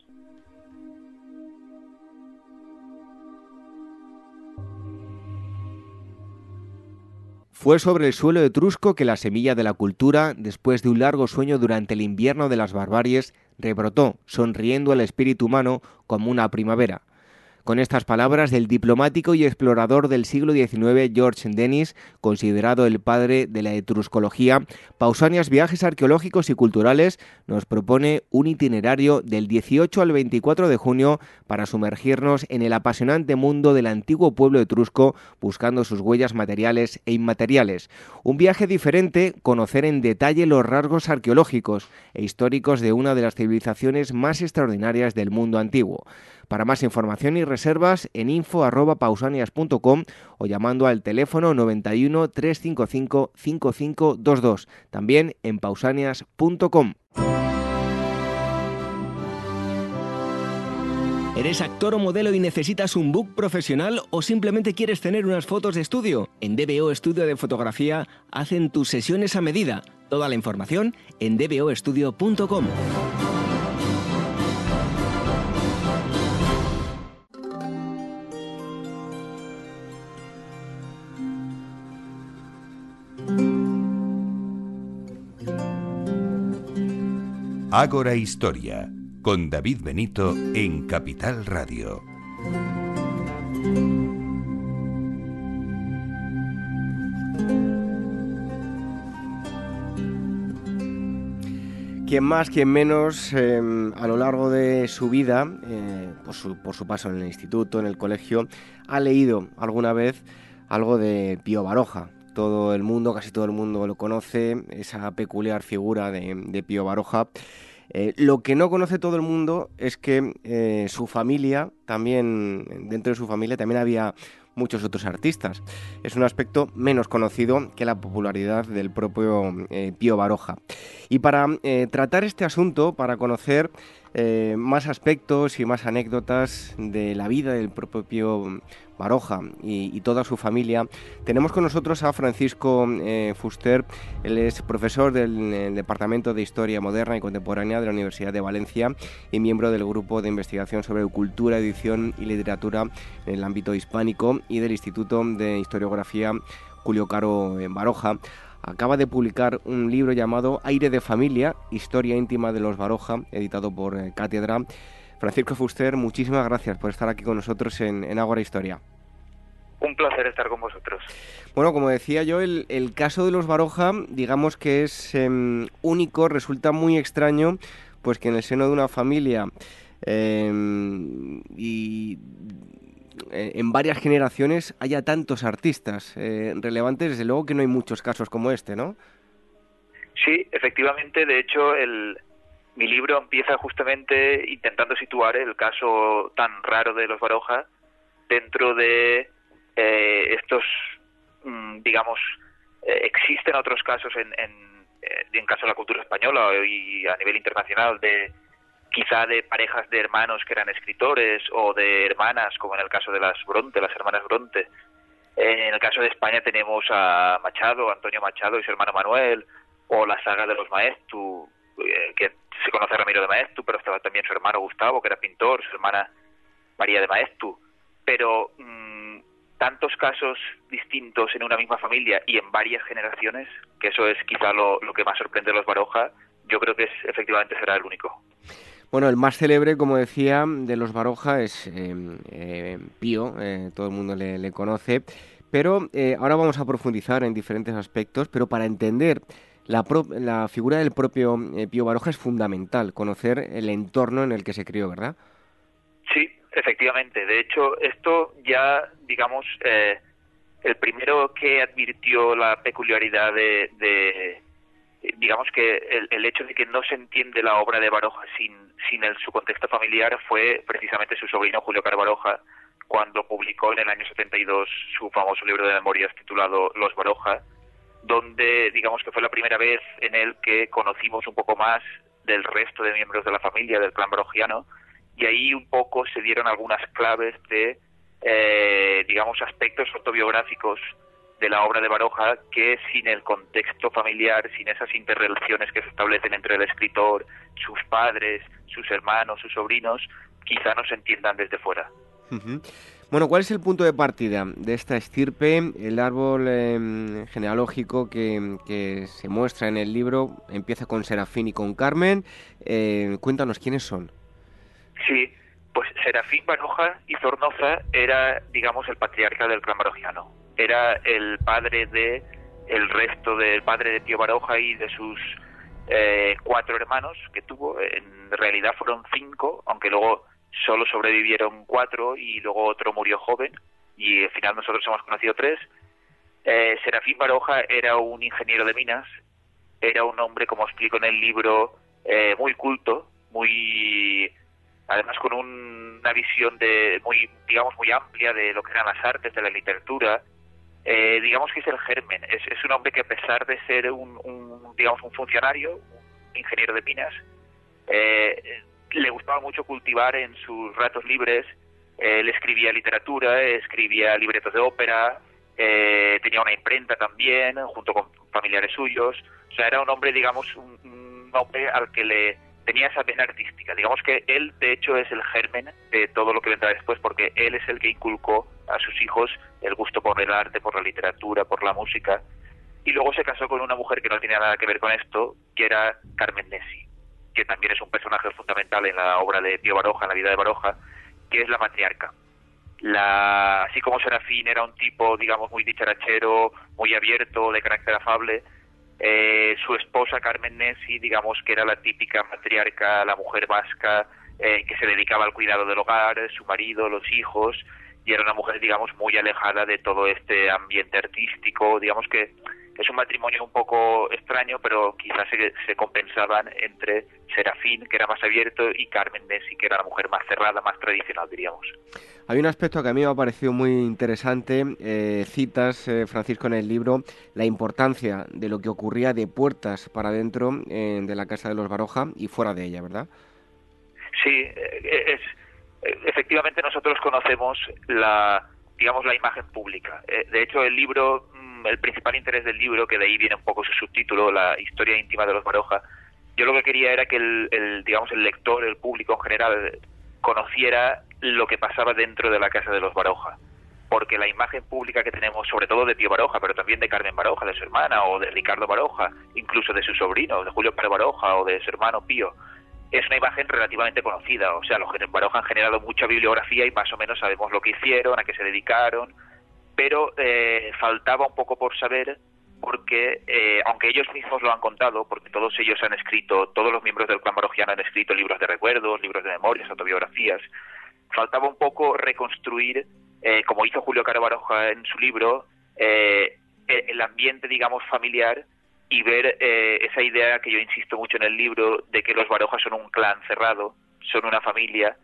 Fue sobre el suelo etrusco que la semilla de la cultura, después de un largo sueño durante el invierno de las barbaries, rebrotó, sonriendo al espíritu humano como una primavera. Con estas palabras del diplomático y explorador del siglo XIX George Dennis, considerado el padre de la etruscología, Pausanias Viajes Arqueológicos y Culturales nos propone un itinerario del 18 al 24 de junio para sumergirnos en el apasionante mundo del antiguo pueblo etrusco, buscando sus huellas materiales e inmateriales. Un viaje diferente, conocer en detalle los rasgos arqueológicos e históricos de una de las civilizaciones más extraordinarias del mundo antiguo. Para más información y reservas en info.pausanias.com o llamando al teléfono 91 355 5522. También en pausanias.com. ¿Eres actor o modelo y necesitas un book profesional o simplemente quieres tener unas fotos de estudio? En DBO Estudio de Fotografía hacen tus sesiones a medida. Toda la información en dboestudio.com. Ágora Historia, con David Benito en Capital Radio. Quien más, quien menos, em, a lo largo de su vida, eh, por, su, por su paso en el instituto, en el colegio, ha leído alguna vez algo de Pío Baroja, todo el mundo, casi todo el mundo lo conoce, esa peculiar figura de, Pío Baroja. Eh, lo que no conoce todo el mundo es que eh, su familia, también dentro de su familia, también había muchos otros artistas. Es un aspecto menos conocido que la popularidad del propio eh, Pío Baroja. Y para tratar este asunto, para conocer más aspectos y más anécdotas de la vida del propio Pío Baroja y, toda su familia. Tenemos con nosotros a Francisco eh, Fuster, él es profesor del eh, Departamento de Historia Moderna y Contemporánea de la Universidad de Valencia y miembro del Grupo de Investigación sobre Cultura, Edición y Literatura en el ámbito hispánico y del Instituto de Historiografía Julio Caro en Baroja acaba de publicar un libro llamado Aire de Familia, Historia íntima de los Baroja, editado por eh, Cátedra. Francisco Fuster, muchísimas gracias por estar aquí con nosotros en, en Ágora Historia. Un placer estar con vosotros. Bueno, como decía yo, el, caso de los Baroja, digamos que es em, único, resulta muy extraño, pues que en el seno de una familia em, y eh, en varias generaciones haya tantos artistas eh, relevantes, desde luego que no hay muchos casos como este, ¿no? Sí, efectivamente, de hecho, el, mi libro empieza justamente intentando situar el caso tan raro de los Baroja dentro de eh, estos, mm, digamos, eh, existen otros casos en, en, en caso de la cultura española y a nivel internacional de quizá de parejas de hermanos que eran escritores o de hermanas, como en el caso de las Bronte, las hermanas Bronte. En el caso de España tenemos a Machado, Antonio Machado y su hermano Manuel, o la saga de los Maestu, que se conoce a Ramiro de Maestu, pero estaba también su hermano Gustavo, que era pintor, su hermana María de Maestu. Pero mm, tantos casos distintos en una misma familia y en varias generaciones, que eso es quizá lo, que más sorprende a los Baroja, yo creo que es, efectivamente será el único. Bueno, el más célebre, como decía, de los Baroja es eh, eh, Pío, eh, todo el mundo le, conoce Pero eh, ahora vamos a profundizar en diferentes aspectos, pero para entender la, figura del propio Pío Baroja es fundamental, conocer el entorno en el que se crió, ¿verdad? Sí, efectivamente. De hecho, esto ya, digamos, el primero que advirtió la peculiaridad de, digamos que el, hecho de que no se entiende la obra de Baroja sin, el, su contexto familiar fue precisamente su sobrino Julio Carbaroja, cuando publicó en el año 72 su famoso libro de memorias titulado Los Baroja, donde digamos que fue la primera vez en el que conocimos un poco más del resto de miembros de la familia del clan barojiano y ahí un poco se dieron algunas claves de eh, digamos aspectos autobiográficos de la obra de Baroja que sin el contexto familiar, sin esas interrelaciones que se establecen entre el escritor, sus padres, sus hermanos, sus sobrinos, quizá no se entiendan desde fuera. Bueno, ¿cuál es el punto de partida de esta estirpe? El árbol em, genealógico que, se muestra en el libro empieza con Serafín y con Carmen. Eh, cuéntanos quiénes son. Sí, pues Serafín Baroja y Zornoza era, digamos, el patriarca del clan barojiano. Era el padre de el resto del padre de Tío Baroja y de sus eh, cuatro hermanos que tuvo. En realidad fueron cinco, aunque luego solo sobrevivieron cuatro y luego otro murió joven y al final nosotros hemos conocido tres. Eh, Serafín Baroja era un ingeniero de minas, era un hombre, como explico en el libro, eh, muy culto, muy además con una visión de muy digamos muy amplia de lo que eran las artes, de la literatura. Eh, digamos que es el germen, es, un hombre que a pesar de ser un, un digamos un funcionario, un ingeniero de minas, eh, le gustaba mucho cultivar en sus ratos libres. Él escribía literatura, escribía libretos de ópera, eh, tenía una imprenta también, junto con familiares suyos. O sea, era un hombre, digamos, un, hombre al que le tenía esa pena artística. Digamos que él, de hecho, es el germen de todo lo que vendrá después, porque él es el que inculcó a sus hijos el gusto por el arte, por la literatura, por la música. Y luego se casó con una mujer que no tenía nada que ver con esto, que era Carmen Nessi que también es un personaje fundamental en la obra de Pío Baroja, en la vida de Baroja, que es la matriarca. Así como Serafín era un tipo, digamos, muy dicharachero, muy abierto, de carácter afable, eh, su esposa Carmen Nessi, digamos que era la típica matriarca, la mujer vasca, eh, que se dedicaba al cuidado del hogar, su marido, los hijos, y era una mujer, digamos, muy alejada de todo este ambiente artístico, digamos que es un matrimonio un poco extraño, pero quizás se, se, compensaban entre Serafín, que era más abierto, y Carmen Nessi, que era la mujer más cerrada, más tradicional, diríamos. Hay un aspecto que a mí me ha parecido muy interesante, eh, citas, eh, Francisco, en el libro, la importancia de lo que ocurría de puertas para adentro eh, de la casa de los Baroja y fuera de ella, ¿verdad? Sí, es, efectivamente nosotros conocemos la digamos la imagen pública. de hecho, el libro el principal interés del libro, que de ahí viene un poco su subtítulo, la historia íntima de los Baroja, yo lo que quería era que el, digamos, el lector, el público en general, conociera lo que pasaba dentro de la casa de los Baroja. Porque la imagen pública que tenemos, sobre todo de Tío Baroja, pero también de Carmen Baroja, de su hermana, o de Ricardo Baroja, incluso de su sobrino, de Julio Pérez Baroja, o de su hermano Pío, es una imagen relativamente conocida. O sea, los Baroja han generado mucha bibliografía y más o menos sabemos lo que hicieron, a qué se dedicaron, pero eh, faltaba un poco por saber porque eh, aunque ellos mismos lo han contado, porque todos ellos han escrito, todos los miembros del clan barojiano han escrito libros de recuerdos, libros de memorias, autobiografías, faltaba un poco reconstruir, eh, como hizo Julio Caro Baroja en su libro, el ambiente, digamos, familiar y ver esa idea que yo insisto mucho en el libro de que los Barojas son un clan cerrado, son una familia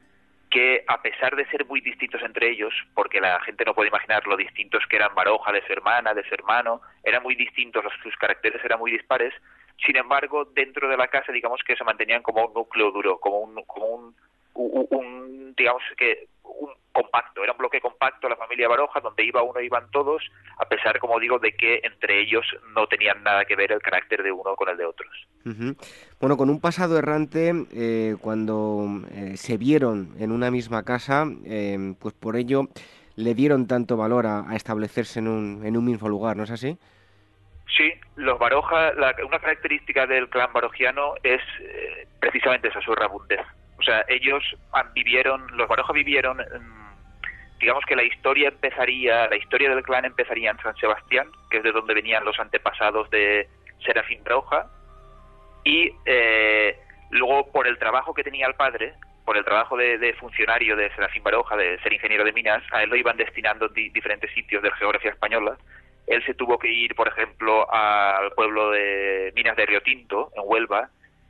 que a pesar de ser muy distintos entre ellos, porque la gente no puede imaginar lo distintos que eran Baroja de su hermana, de su hermano, eran muy distintos, sus caracteres eran muy dispares, sin embargo, dentro de la casa, digamos que se mantenían como un núcleo duro, como un, como un, un digamos que un compacto, era un bloque compacto la familia Baroja, donde iba uno iban todos, a pesar, como digo, de que entre ellos no tenían nada que ver el carácter de uno con el de otros. Bueno, con un pasado errante, eh, cuando eh, se vieron en una misma casa, eh, pues por ello le dieron tanto valor a, establecerse en un, en un mismo lugar, ¿no es así? Sí, los Baroja, una característica del clan barojiano es precisamente esa, su rabundez. O sea, ellos vivieron, los Baroja vivieron digamos que la historia empezaría, la historia del clan empezaría en San Sebastián, que es de donde venían los antepasados de Serafín Broja, y eh, luego por el trabajo que tenía el padre, por el trabajo de, funcionario de Serafín Baroja, de ser ingeniero de minas, a él lo iban destinando en diferentes sitios de la geografía española. Él se tuvo que ir, por ejemplo, al pueblo de Minas de Río Tinto, en Huelva,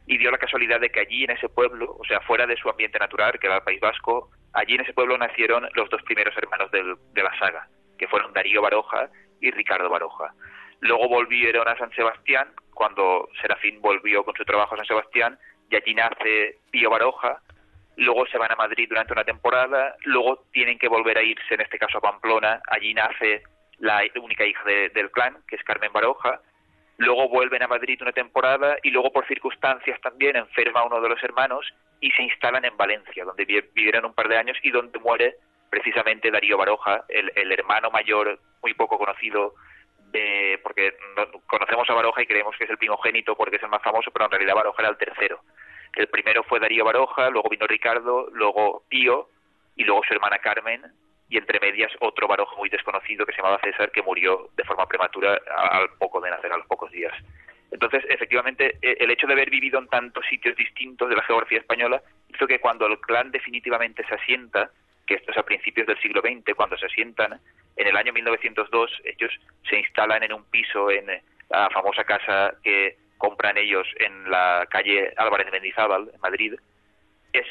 y dio la casualidad de que allí en ese pueblo, o sea, fuera de su ambiente natural, que era el País Vasco, allí en ese pueblo nacieron los dos primeros hermanos de la saga, que fueron Darío Baroja y Ricardo Baroja. Luego volvieron a San Sebastián, cuando Serafín volvió con su trabajo a San Sebastián, y allí nace Pío Baroja, luego se van a Madrid durante una temporada, luego tienen que volver a irse, en este caso a Pamplona, allí nace la única hija del clan, que es Carmen Baroja, luego vuelven a Madrid una temporada y luego por circunstancias también enferma uno de los hermanos y se instalan en Valencia, donde vivieron un par de años y donde muere precisamente Darío Baroja, el, hermano mayor muy poco conocido de, porque conocemos a Baroja y creemos que es el primogénito porque es el más famoso, pero en realidad Baroja era el tercero. El primero fue Darío Baroja, luego vino Ricardo, luego Pío y luego su hermana Carmen y entre medias otro Baroja muy desconocido que se llamaba César que murió de forma prematura al poco de nacer, a los pocos días. Entonces, efectivamente, e, el hecho de haber vivido en tantos sitios distintos de la geografía española hizo que cuando el clan definitivamente se asienta, que esto es a principios del siglo XX, cuando se asientan, en el año 1902 ellos se instalan en un piso en la famosa casa que compran ellos en la calle Álvarez de Mendizábal, en Madrid, es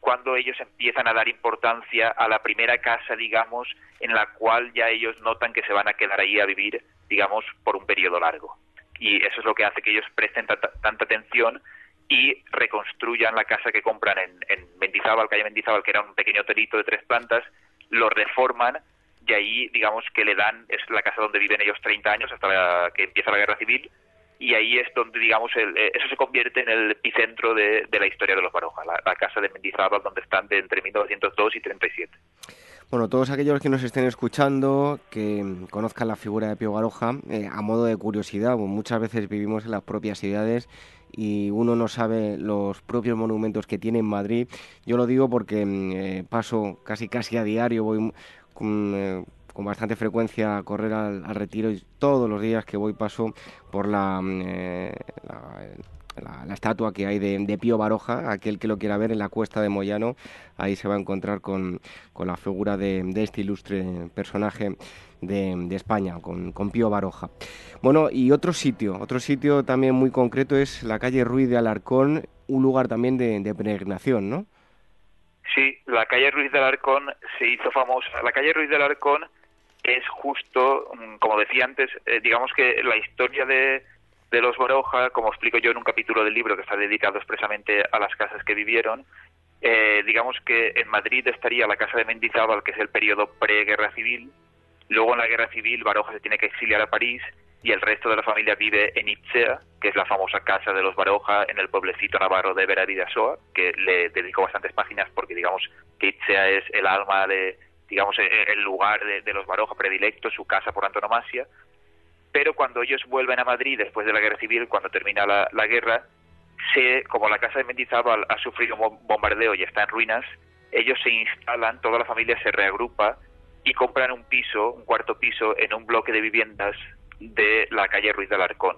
cuando ellos empiezan a dar importancia a la primera casa, digamos, en la cual ya ellos notan que se van a quedar ahí a vivir, digamos, por un periodo largo. Y eso es lo que hace que ellos presten tanta, atención y reconstruyan la casa que compran en, en Mendizábal, calle Mendizábal, que era un pequeño hotelito de tres plantas, lo reforman y ahí, digamos, que le dan, es la casa donde viven ellos 30 años hasta que empieza la guerra civil, y ahí es donde, digamos, eh, eso se convierte en el epicentro de, la historia de los Baroja, la, casa de Mendizábal, donde están de entre 1902 y 37. Bueno, todos aquellos que nos estén escuchando, que conozcan la figura de Pío Baroja, eh, a modo de curiosidad, muchas veces vivimos en las propias ciudades y uno no sabe los propios monumentos que tiene en Madrid. Yo lo digo porque mm, eh, paso casi casi a diario, voy con, con bastante frecuencia a correr al, retiro y todos los días que voy paso por la, mm, eh, la, estatua que hay de, Pío Baroja, aquel que lo quiera ver en la cuesta de Moyano, ahí se va a encontrar con, la figura de, este ilustre personaje de, España, con, Pío Baroja. Bueno, y otro sitio, otro sitio también muy concreto es la calle Ruiz de Alarcón, un lugar también de, peregrinación, ¿no? Sí, la calle Ruiz de Alarcón se hizo famosa. La calle Ruiz de Alarcón es justo, mm, como decía antes, eh, digamos que la historia de, de los Baroja, como explico yo en un capítulo del libro que está dedicado expresamente a las casas que vivieron, eh, digamos que en Madrid estaría la casa de Mendizábal, que es el periodo pre-guerra civil, luego en la guerra civil Baroja se tiene que exiliar a París y el resto de la familia vive en Itzea, que es la famosa casa de los Baroja en el pueblecito navarro de Veraridasoa, que le dedico bastantes páginas porque digamos que Itzea es el alma de, digamos, e, e, el lugar de, los Baroja predilectos, su casa por antonomasia. Pero cuando ellos vuelven a Madrid después de la guerra civil, cuando termina la, guerra, se, como la casa de Mendizábal ha sufrido un bombardeo y está en ruinas, ellos se instalan, toda la familia se reagrupa y compran un piso, un cuarto piso, en un bloque de viviendas de la calle Ruiz de Alarcón,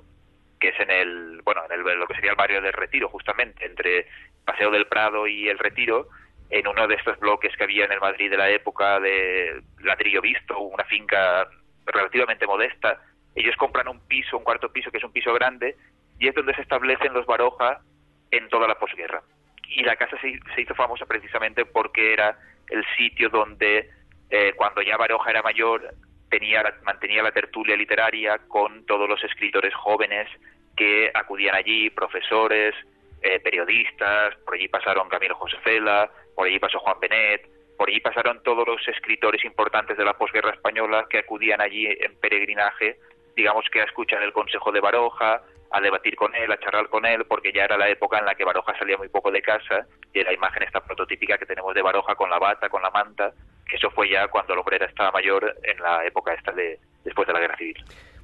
que es en el, bueno, en el, lo que sería el barrio del Retiro, justamente, entre Paseo del Prado y el Retiro, en uno de estos bloques que había en el Madrid de la época de ladrillo visto, una finca relativamente modesta. Ellos compran un piso, un cuarto piso, que es un piso grande, y es donde se establecen los Baroja en toda la posguerra. Y la casa se, hizo famosa precisamente porque era el sitio donde, eh, cuando ya Baroja era mayor, tenía, mantenía la tertulia literaria con todos los escritores jóvenes que acudían allí, profesores, eh, periodistas, por allí pasaron Camilo Josefela, por allí pasó Juan Benet, por allí pasaron todos los escritores importantes de la posguerra española que acudían allí en peregrinaje, digamos que a escuchar el consejo de Baroja, a debatir con él, a charlar con él, porque ya era la época en la que Baroja salía muy poco de casa, y la imagen esta prototípica que tenemos de Baroja con la bata, con la manta, que eso fue ya cuando el obrera estaba mayor en la época esta de después de la guerra civil.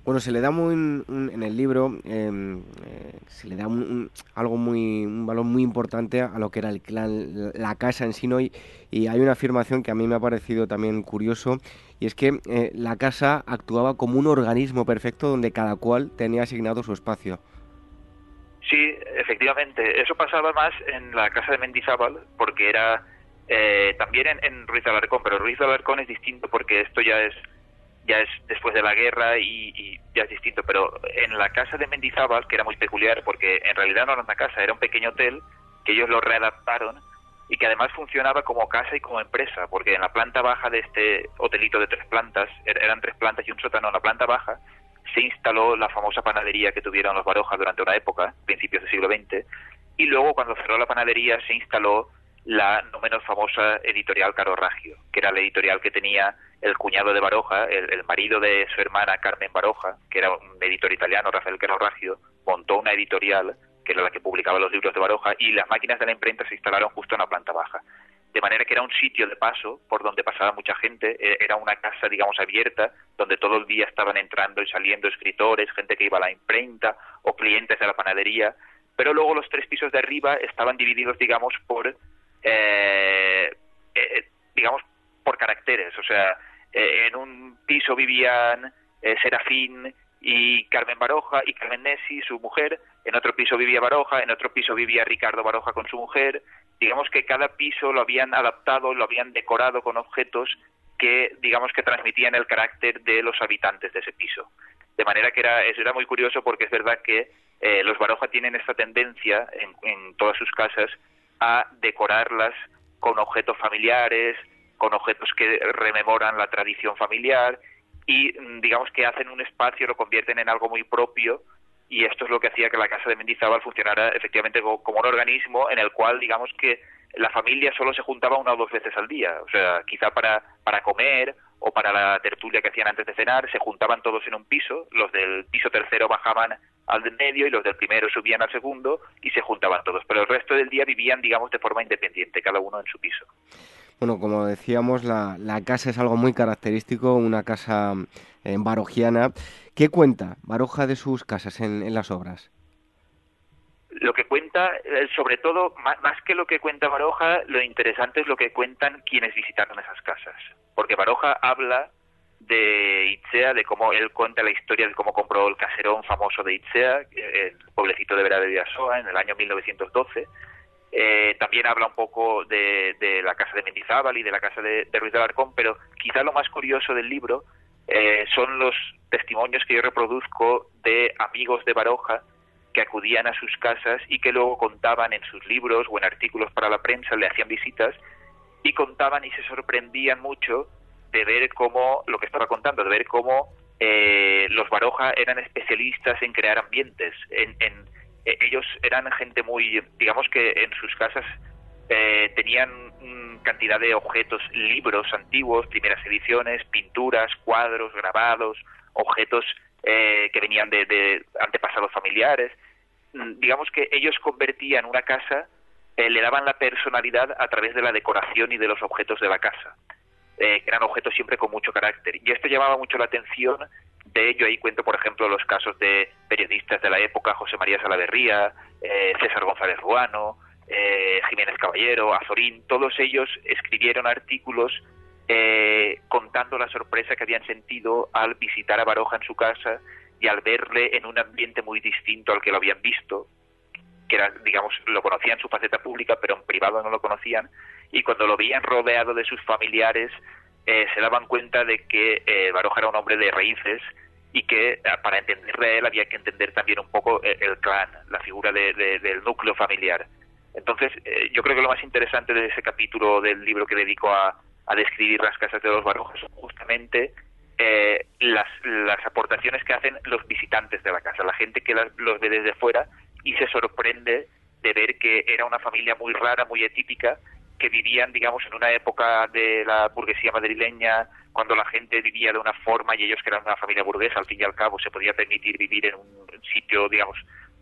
Bueno, se le da muy, en el libro, em, eh, se le da algo muy, un valor muy importante a lo que era el clan, la casa en sí, y, hay una afirmación que a mí me ha parecido también curioso, y es que eh, la casa actuaba como un organismo perfecto donde cada cual tenía asignado su espacio. Sí, efectivamente. Eso pasaba más en la casa de Mendizábal, porque era eh, también en, en Ruiz de Alarcón, pero Ruiz de Alarcón es distinto porque esto ya es ya es después de la guerra y, ya es distinto, pero en la casa de Mendizábal, que era muy peculiar porque en realidad no era una casa, era un pequeño hotel que ellos lo readaptaron y que además funcionaba como casa y como empresa, porque en la planta baja de este hotelito de tres plantas, er, eran tres plantas y un sótano, en la planta baja se instaló la famosa panadería que tuvieron los Barojas durante una época, principios del siglo XX, y luego cuando cerró la panadería se instaló la no menos famosa editorial Caro Raggio, que era la editorial que tenía el cuñado de Baroja, el, marido de su hermana Carmen Baroja, que era un editor italiano, Rafael Caro Raggio, montó una editorial que era la que publicaba los libros de Baroja y las máquinas de la imprenta se instalaron justo en la planta baja. De manera que era un sitio de paso por donde pasaba mucha gente, e, era una casa, digamos, abierta, donde todo el día estaban entrando y saliendo escritores, gente que iba a la imprenta o clientes de la panadería, pero luego los tres pisos de arriba estaban divididos, digamos, por eh, eh, digamos, por caracteres. O sea, eh, en un piso vivían Serafín y Carmen Baroja y Carmen Nessi, su mujer, en otro piso vivía Baroja, en otro piso vivía Ricardo Baroja con su mujer. Digamos que cada piso lo habían adaptado, lo habían decorado con objetos que, digamos, que transmitían el carácter de los habitantes de ese piso. De manera que era, era muy curioso porque es verdad que los Baroja tienen esta tendencia en, en todas sus casas a decorarlas con objetos familiares, con objetos que rememoran la tradición familiar y mm, digamos que hacen un espacio, lo convierten en algo muy propio y esto es lo que hacía que la casa de Mendizábal funcionara efectivamente como un organismo en el cual digamos que la familia solo se juntaba una o dos veces al día, o sea, quizá para, para comer o para la tertulia que hacían antes de cenar, se juntaban todos en un piso, los del piso tercero bajaban al del medio y los del primero subían al segundo y se juntaban todos, pero el resto del día vivían, digamos, de forma independiente, cada uno en su piso. Bueno, como decíamos, la, la casa es algo muy característico, una casa eh, barojiana. ¿Qué cuenta Baroja de sus casas en, las obras? Lo que cuenta, eh, sobre todo, más, más, que lo que cuenta Baroja, lo interesante es lo que cuentan quienes visitaron esas casas. Porque Baroja habla de Itzea, de cómo él cuenta la historia de cómo compró el caserón famoso de Itzea, el pueblecito de Vera de Vidasoa, en el año 1912. Eh, también habla un poco de, la casa de Mendizábal y de la casa de, Ruiz de Alarcón, pero quizá lo más curioso del libro eh, son los testimonios que yo reproduzco de amigos de Baroja que acudían a sus casas y que luego contaban en sus libros o en artículos para la prensa, le hacían visitas y contaban y se sorprendían mucho de ver cómo, lo que estaba contando, de ver cómo eh, los Baroja eran especialistas en crear ambientes. En, e, ellos eran gente muy, digamos que en sus casas eh, tenían cantidad de objetos, libros antiguos, primeras ediciones, pinturas, cuadros, grabados, objetos eh, que venían de, de, antepasados familiares. Mm, digamos que ellos convertían una casa, le daban la personalidad a través de la decoración y de los objetos de la casa eh, eran objetos siempre con mucho carácter. Y esto llamaba mucho la atención. De ello. Ahí cuento, por ejemplo, los casos de periodistas de la época, José María Salaverría, eh, César González Ruano, eh, Jiménez Caballero, Azorín, todos ellos escribieron artículos eh, contando la sorpresa que habían sentido al visitar a Baroja en su casa y al verle en un ambiente muy distinto al que lo habían visto, que era, digamos, lo conocían su faceta pública, pero en privado no lo conocían, y cuando lo veían rodeado de sus familiares eh, se daban cuenta de que eh, Baroja era un hombre de raíces y que eh, para entenderle a él había que entender también un poco el, clan, la figura del núcleo familiar. Entonces, yo creo que lo más interesante de ese capítulo del libro que dedico a, describir las casas de los Barojas son justamente las, las aportaciones que hacen los visitantes de la casa, la gente que los ve desde fuera y se sorprende de ver que era una familia muy rara, muy atípica, que vivían, digamos, en una época de la burguesía madrileña, cuando la gente vivía de una forma y ellos que eran una familia burguesa, al fin y al cabo, se podía permitir vivir en un sitio, digamos,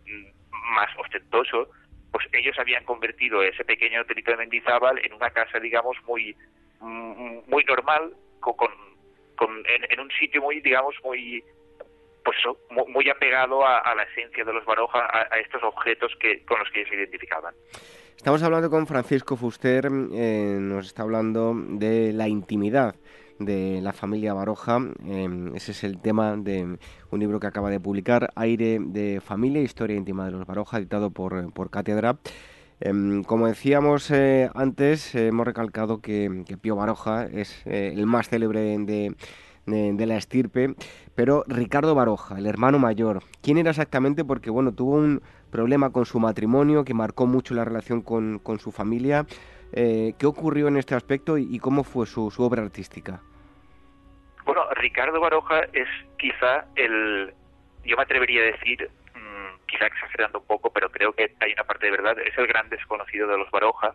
mm, más ostentoso, pues ellos habían convertido ese pequeño hotelito de Mendizábal en una casa, digamos, muy, mm, muy normal, con, con en, un sitio muy, digamos, muy pues muy, apegado a, la esencia de los Baroja, a, estos objetos que, con los que ellos se identificaban. Estamos hablando con Francisco Fuster, eh, nos está hablando de la intimidad de la familia Baroja. Em, ese es el tema de un libro que acaba de publicar, Aire de Familia, Historia íntima de los Baroja, editado por, por Cátedra. Em, como decíamos eh, antes, hemos recalcado que, Pío Baroja es eh, el más célebre de, de, la estirpe, pero Ricardo Baroja, el hermano mayor, ¿quién era exactamente? Porque bueno, tuvo un problema con su matrimonio que marcó mucho la relación con, con su familia. Eh, ¿Qué ocurrió en este aspecto y, cómo fue su, su, obra artística? Bueno, Ricardo Baroja es quizá el, yo me atrevería a decir, mm, quizá exagerando un poco, pero creo que hay una parte de verdad, es el gran desconocido de los Baroja,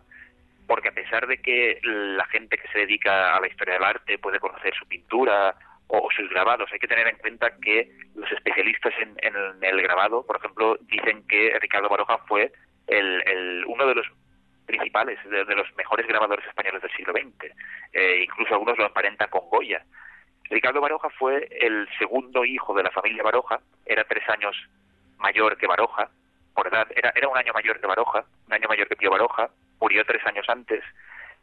porque a pesar de que la gente que se dedica a la historia del arte puede conocer su pintura o sus grabados, hay que tener en cuenta que los especialistas en, el grabado, por ejemplo, dicen que Ricardo Baroja fue el, uno de los principales, de, los mejores grabadores españoles del siglo XX. Eh, incluso algunos lo emparentan con Goya. Ricardo Baroja fue el segundo hijo de la familia Baroja, era tres años mayor que Baroja, por edad, era, era un año mayor que Baroja, un año mayor que Pío Baroja, murió tres años antes,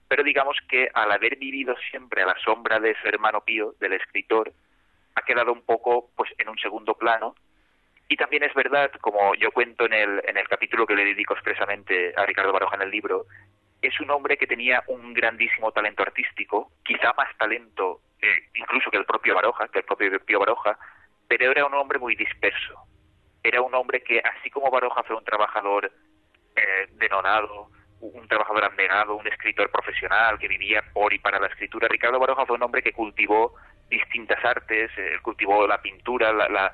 pero digamos que al haber vivido siempre a la sombra de su hermano Pío, del escritor, ha quedado un poco pues en un segundo plano. Y también es verdad, como yo cuento en el, en el capítulo que le dedico expresamente a Ricardo Baroja en el libro, es un hombre que tenía un grandísimo talento artístico, quizá más talento eh, incluso que el propio Baroja, que el propio Pío Baroja, pero era un hombre muy disperso. Era un hombre que, así como Baroja fue un trabajador eh, un trabajador abnegado, un escritor profesional que vivía por y para la escritura. Ricardo Baroja fue un hombre que cultivó distintas artes, eh, cultivó la pintura, la, la,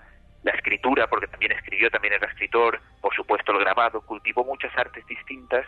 escritura, porque también escribió, también era escritor, por supuesto el grabado, cultivó muchas artes distintas,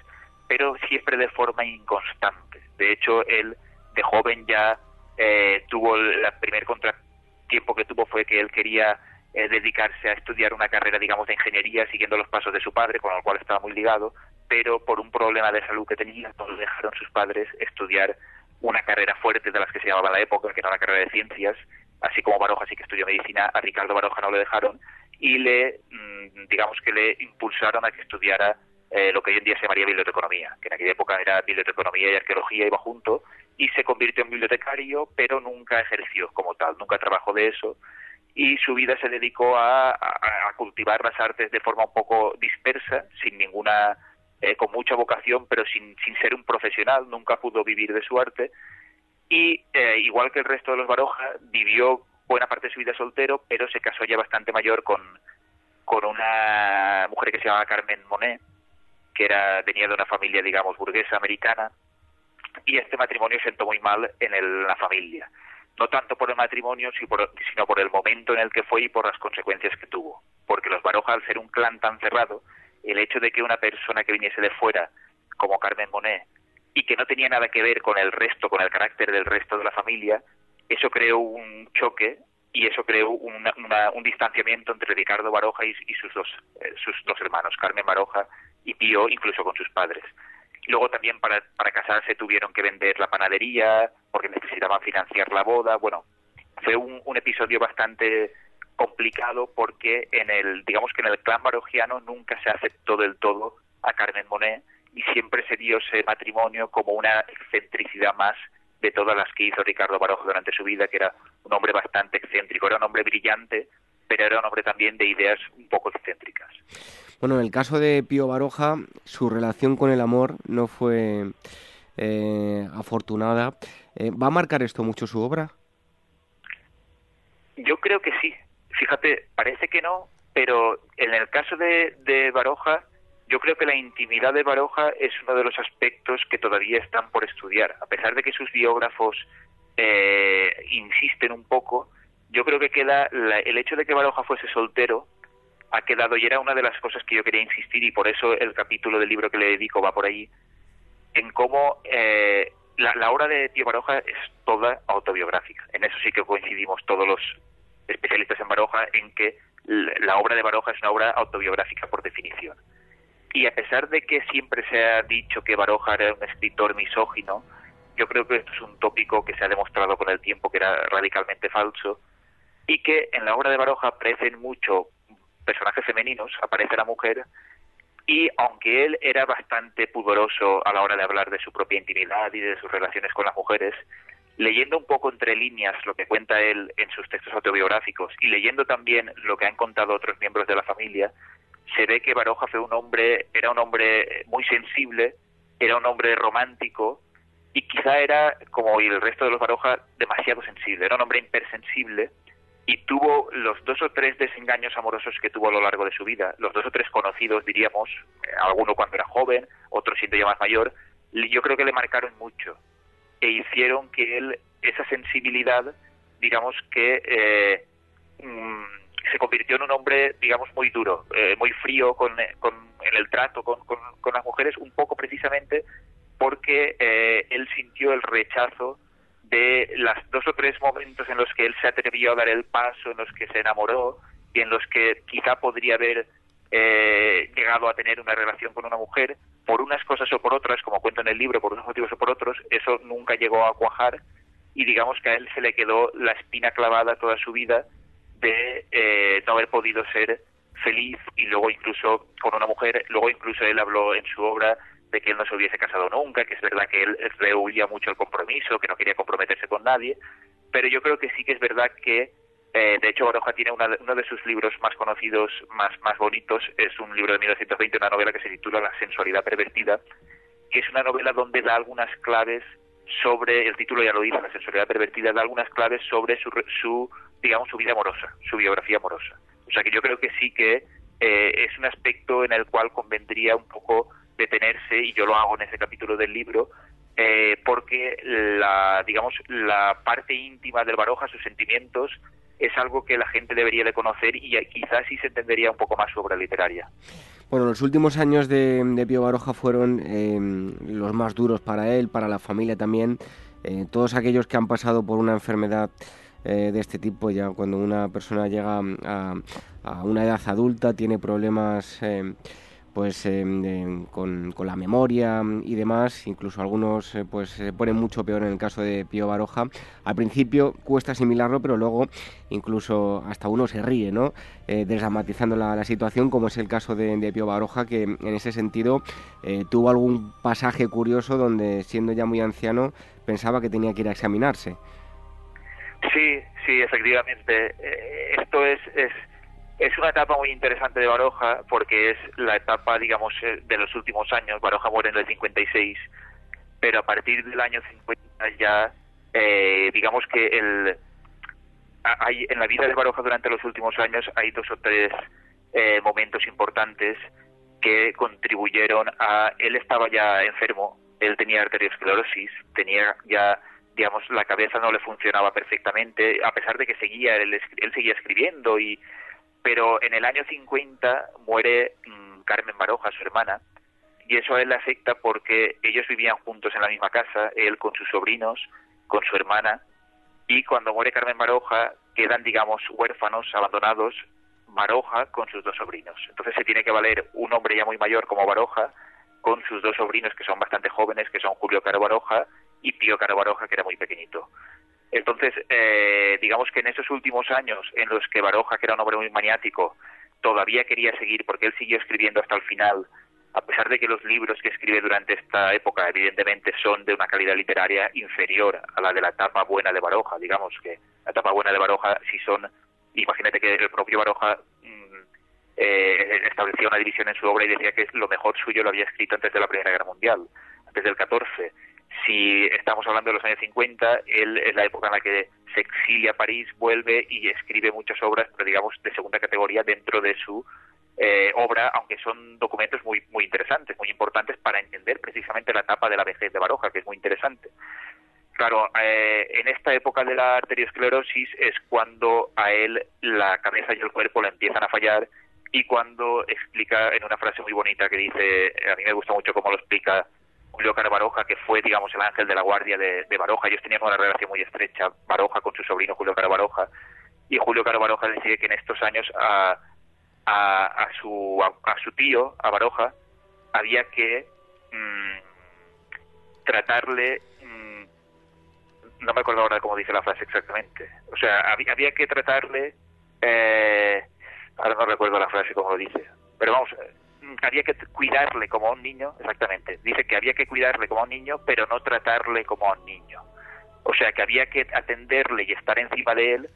pero siempre de forma inconstante. De hecho, él de joven ya eh, tuvo el primer contratiempo que tuvo fue que él quería eh, dedicarse a estudiar una carrera, digamos, de ingeniería, siguiendo los pasos de su padre, con el cual estaba muy ligado, pero por un problema de salud que tenía, no dejaron sus padres estudiar una carrera fuerte de las que se llamaba la época, que era una carrera de ciencias, así como Baroja sí que estudió medicina, a Ricardo Baroja no le dejaron y le, mm, digamos que le impulsaron a que estudiara eh, lo que hoy en día se llamaría biblioteconomía, que en aquella época era biblioteconomía y arqueología iba junto, y se convirtió en bibliotecario, pero nunca ejerció como tal, nunca trabajó de eso, y su vida se dedicó a, cultivar las artes de forma un poco dispersa, sin ninguna eh, con mucha vocación, pero sin, ser un profesional, nunca pudo vivir de su arte. Y eh, igual que el resto de los Baroja, vivió buena parte de su vida soltero, pero se casó ya bastante mayor con, una mujer que se llamaba Carmen Monet, que era, venía de una familia, digamos, burguesa americana, y este matrimonio sentó muy mal en la familia. No tanto por el matrimonio, sino por, el momento en el que fue y por las consecuencias que tuvo. Porque los Baroja, al ser un clan tan cerrado, el hecho de que una persona que viniese de fuera, como Carmen Monet, y que no tenía nada que ver con el resto, con el carácter del resto de la familia, eso creó un choque y eso creó un distanciamiento entre Ricardo Baroja y, sus, dos, eh, sus dos hermanos, Carmen Baroja y Pío, incluso con sus padres. Luego también para, para casarse tuvieron que vender la panadería porque necesitaban financiar la boda. Bueno, fue un, episodio bastante complicado porque en el digamos que en el clan barogiano nunca se aceptó del todo a Carmen Monet y siempre se dio ese matrimonio como una excentricidad más de todas las que hizo Ricardo Baroja durante su vida, que era un hombre bastante excéntrico, era un hombre brillante, pero era un hombre también de ideas un poco excéntricas. Bueno, en el caso de Pío Baroja, su relación con el amor no fue eh, afortunada. Eh, ¿Va a marcar esto mucho su obra? Yo creo que sí. Fíjate, parece que no, pero en el caso de, de Baroja, yo creo que la intimidad de Baroja es uno de los aspectos que todavía están por estudiar. A pesar de que sus biógrafos eh, insisten un poco, yo creo que queda el hecho de que Baroja fuese soltero ha quedado y era una de las cosas que yo quería insistir y por eso el capítulo del libro que le dedico va por ahí en cómo eh, la, obra de Tío Baroja es toda autobiográfica. En eso sí que coincidimos todos los especialistas en Baroja en que la obra de Baroja es una obra autobiográfica por definición. Y a pesar de que siempre se ha dicho que Baroja era un escritor misógino, yo creo que esto es un tópico que se ha demostrado con el tiempo que era radicalmente falso. y que en la obra de Baroja aparecen mucho personajes femeninos, aparece la mujer, y aunque él era bastante pudoroso a la hora de hablar de su propia intimidad y de sus relaciones con las mujeres, leyendo un poco entre líneas lo que cuenta él en sus textos autobiográficos y leyendo también lo que han contado otros miembros de la familia, se ve que Baroja fue un hombre, era un hombre muy sensible, era un hombre romántico y quizá era, como el resto de los Baroja, demasiado sensible, era un hombre hipersensible y tuvo los dos o tres desengaños amorosos que tuvo a lo largo de su vida, los dos o tres conocidos, diríamos, eh, alguno cuando era joven, otro siendo ya más mayor, yo creo que le marcaron mucho e hicieron que él, esa sensibilidad, digamos que eh, mm, se convirtió en un hombre, digamos, muy duro, eh, muy frío con, con, en el trato con, con, las mujeres, un poco precisamente porque él sintió el rechazo de los dos o tres momentos en los que él se atrevió a dar el paso, en los que se enamoró y en los que quizá podría haber eh, llegado a tener una relación con una mujer, por unas cosas o por otras, como cuento en el libro, por unos motivos o por otros, eso nunca llegó a cuajar y digamos que a él se le quedó la espina clavada toda su vida de eh, no haber podido ser feliz y luego incluso con una mujer, luego incluso él habló en su obra de que él no se hubiese casado nunca, que es verdad que él rehuía mucho el compromiso, que no quería comprometerse con nadie, pero yo creo que sí que es verdad que, eh, de hecho, Baroja tiene uno de sus libros más conocidos, más, más bonitos, es un libro de 1920, una novela que se titula La sensualidad pervertida, que es una novela donde da algunas claves sobre, el título ya lo dice, La sensualidad pervertida, da algunas claves sobre su, su digamos, su vida amorosa, su biografía amorosa. O sea que yo creo que sí que eh, es un aspecto en el cual convendría un poco detenerse, y yo lo hago en ese capítulo del libro, eh, porque la, digamos, la parte íntima del Baroja, sus sentimientos, es algo que la gente debería de conocer y quizás sí se entendería un poco más su obra literaria. Bueno, los últimos años de, Pío Baroja fueron eh, los más duros para él, para la familia también. Eh, todos aquellos que han pasado por una enfermedad de este tipo, ya cuando una persona llega a, a una edad adulta, tiene problemas pues em, con, la memoria y demás, incluso algunos eh, pues se ponen mucho peor en el caso de Pío Baroja. Al principio cuesta asimilarlo, pero luego incluso hasta uno se ríe, ¿no? Eh, desdramatizando la, situación, como es el caso de, Pío Baroja, que en ese sentido eh, tuvo algún pasaje curioso donde, siendo ya muy anciano, pensaba que tenía que ir a examinarse. Sí, sí, efectivamente. esto es es una etapa muy interesante de Baroja porque es la etapa, digamos, eh, de los últimos años. Baroja muere en el 56, pero a partir del año 50 ya, eh, digamos que el, hay, en la vida de Baroja durante los últimos años hay dos o tres eh, momentos importantes que contribuyeron a... Él estaba ya enfermo, él tenía arteriosclerosis, tenía ya digamos, la cabeza no le funcionaba perfectamente, a pesar de que seguía, él, él seguía escribiendo y pero en el año 50 muere mm, Carmen Baroja, su hermana, y eso a él le afecta porque ellos vivían juntos en la misma casa, él con sus sobrinos, con su hermana, y cuando muere Carmen Baroja quedan, digamos, huérfanos, abandonados, Baroja con sus dos sobrinos. Entonces se tiene que valer un hombre ya muy mayor como Baroja con sus dos sobrinos que son bastante jóvenes, que son Julio Caro Baroja y Pío Caro Baroja, que era muy pequeñito. Entonces, eh, digamos que en esos últimos años en los que Baroja, que era un hombre muy maniático, todavía quería seguir, porque él siguió escribiendo hasta el final, a pesar de que los libros que escribe durante esta época, evidentemente, son de una calidad literaria inferior a la de la etapa buena de Baroja, digamos que la etapa buena de Baroja sí son, imagínate que el propio Baroja mm, eh, establecía una división en su obra y decía que lo mejor suyo lo había escrito antes de la Primera Guerra Mundial, antes del 14 si estamos hablando de los años 50, él es la época en la que se exilia a París, vuelve y escribe muchas obras, pero digamos de segunda categoría dentro de su eh, obra, aunque son documentos muy muy interesantes, muy importantes para entender precisamente la etapa de la vejez de Baroja, que es muy interesante. Claro, eh, en esta época de la arteriosclerosis es cuando a él la cabeza y el cuerpo le empiezan a fallar y cuando explica en una frase muy bonita que dice, a mí me gusta mucho cómo lo explica Julio Caro Baroja, que fue, digamos, el ángel de la guardia de, Baroja. Ellos tenían una relación muy estrecha, Baroja con su sobrino Julio Caro Baroja. Y Julio Caro Baroja decide que en estos años a, a, su, a, su tío, a Baroja, había que mm, tratarle mm, no me acuerdo ahora cómo dice la frase exactamente. O sea, había, había que tratarle, eh, ahora no recuerdo la frase como lo dice, pero vamos, había que cuidarle como a un niño, exactamente. Dice que había que cuidarle como a un niño, pero no tratarle como a un niño. O sea, que había que atenderle y estar encima de él,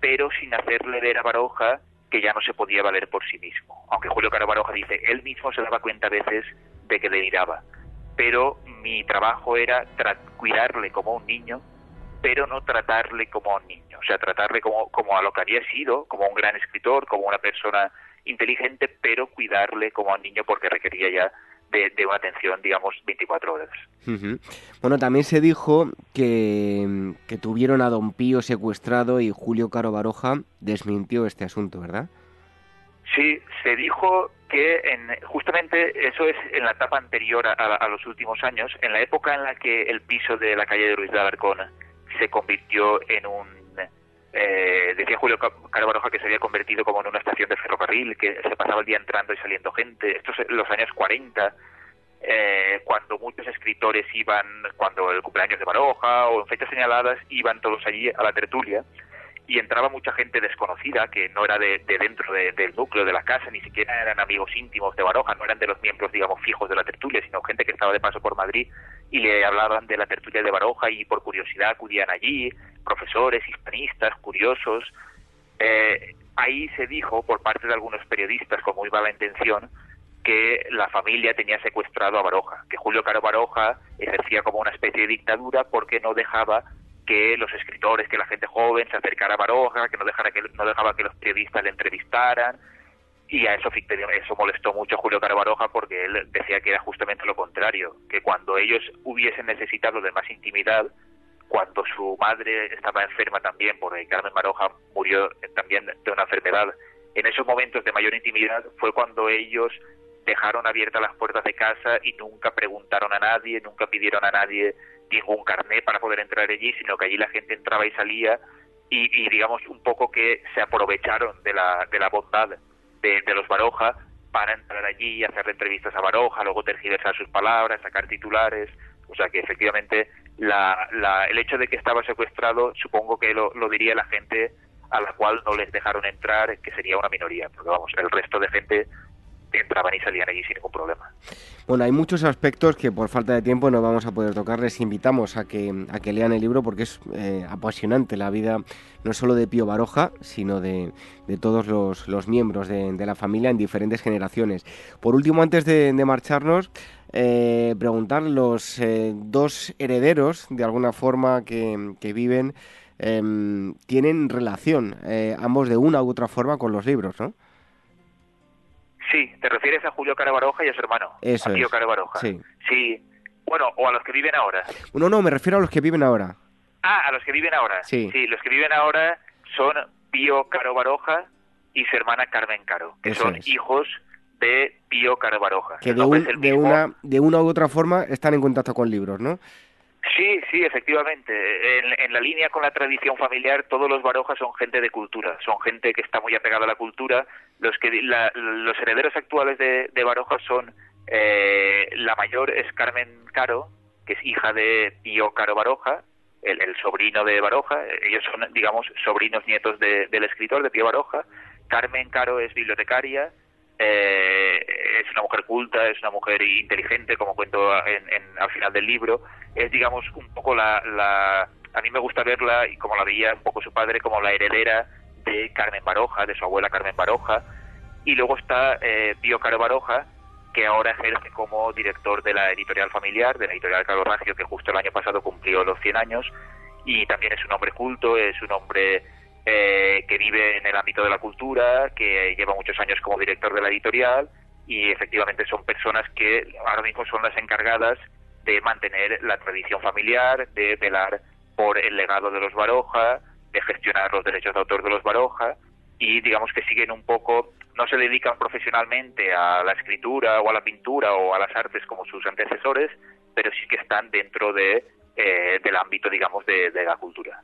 pero sin hacerle ver a Baroja que ya no se podía valer por sí mismo. Aunque Julio Caro Baroja dice, él mismo se daba cuenta a veces de que deliraba. Pero mi trabajo era cuidarle como a un niño, pero no tratarle como a un niño. O sea, tratarle como, como a lo que había sido, como un gran escritor, como una persona inteligente, pero cuidarle como a un niño porque requería ya de, una atención, digamos, 24 horas. Bueno, también se dijo que, que, tuvieron a Don Pío secuestrado y Julio Caro Baroja desmintió este asunto, ¿verdad? Sí, se dijo que en, justamente eso es en la etapa anterior a, los últimos años, en la época en la que el piso de la calle de Ruiz de Alarcón se convirtió en un eh, decía Julio Caro Baroja que se había convertido como en una estación de ferrocarril, que se pasaba el día entrando y saliendo gente. Estos los años 40, eh, cuando muchos escritores iban, cuando el cumpleaños de Baroja o en fechas señaladas, iban todos allí a la tertulia y entraba mucha gente desconocida que no era de, dentro del núcleo de la casa, ni siquiera eran amigos íntimos de Baroja, no eran de los miembros, digamos, fijos de la tertulia, sino gente que estaba de paso por Madrid y le hablaban de la tertulia de Baroja y por curiosidad acudían allí, profesores, hispanistas, curiosos. Eh, ahí se dijo por parte de algunos periodistas con muy mala intención que la familia tenía secuestrado a Baroja, que Julio Caro Baroja ejercía como una especie de dictadura porque no dejaba que los escritores, que la gente joven se acercara a Baroja, que no dejara que no dejaba que los periodistas le entrevistaran. Y a eso eso molestó mucho a Julio Caro Baroja porque él decía que era justamente lo contrario, que cuando ellos hubiesen necesitado de más intimidad, cuando su madre estaba enferma también, porque Carmen Baroja murió también de una enfermedad, en esos momentos de mayor intimidad fue cuando ellos dejaron abiertas las puertas de casa y nunca preguntaron a nadie, nunca pidieron a nadie ningún carné para poder entrar allí, sino que allí la gente entraba y salía y, digamos un poco que se aprovecharon de la, de la bondad de, los Baroja para entrar allí y hacer entrevistas a Baroja, luego tergiversar sus palabras, sacar titulares, o sea que efectivamente la, la, el hecho de que estaba secuestrado supongo que lo, lo diría la gente a la cual no les dejaron entrar, que sería una minoría, porque vamos, el resto de gente entraban y salían allí sin ningún problema. Bueno, hay muchos aspectos que por falta de tiempo no vamos a poder tocar. Les invitamos a que, a que lean el libro porque es eh, apasionante la vida no solo de Pío Baroja, sino de, todos los, miembros de, la familia en diferentes generaciones. Por último, antes de, marcharnos, eh, preguntar los eh, dos herederos, de alguna forma, que, que viven, em, tienen relación, ambos de una u otra forma, con los libros, ¿no? Sí, te refieres a Julio Carabaroja y a su hermano, Eso a Pío Carabaroja. Sí. sí. Bueno, o a los que viven ahora. No, no, me refiero a los que viven ahora. Ah, a los que viven ahora. Sí. Sí, los que viven ahora son Pío Caro Baroja y su hermana Carmen Caro, que son hijos de Pío Caro Baroja. Que de, una, de una u otra forma están en contacto con libros, ¿no? Sí, sí, efectivamente. En, la línea con la tradición familiar, todos los Barojas son gente de cultura, son gente que está muy apegada a la cultura. Los que los herederos actuales de, de Baroja son eh, la mayor es Carmen Caro, que es hija de Pío Caro Baroja, el, sobrino de Baroja. Ellos son, digamos, sobrinos nietos del escritor de Pío Baroja. Carmen Caro es bibliotecaria eh, es una mujer culta, es una mujer inteligente, como cuento al final del libro. Es, digamos, un poco la, la, A mí me gusta verla, y como la veía un poco su padre, como la heredera de Carmen Baroja, de su abuela Carmen Baroja. Y luego está eh, Pío Caro Baroja, que ahora ejerce como director de la editorial familiar, de la editorial Caro Raggio, que justo el año pasado cumplió los 100 años. Y también es un hombre culto, es un hombre eh, que vive en el ámbito de la cultura, que lleva muchos años como director de la editorial y efectivamente son personas que ahora mismo son las encargadas de mantener la tradición familiar, de velar por el legado de los Baroja, de gestionar los derechos de autor de los Baroja y digamos que siguen un poco, no se dedican profesionalmente a la escritura o a la pintura o a las artes como sus antecesores, pero sí que están dentro de, eh, del ámbito, digamos, de la cultura.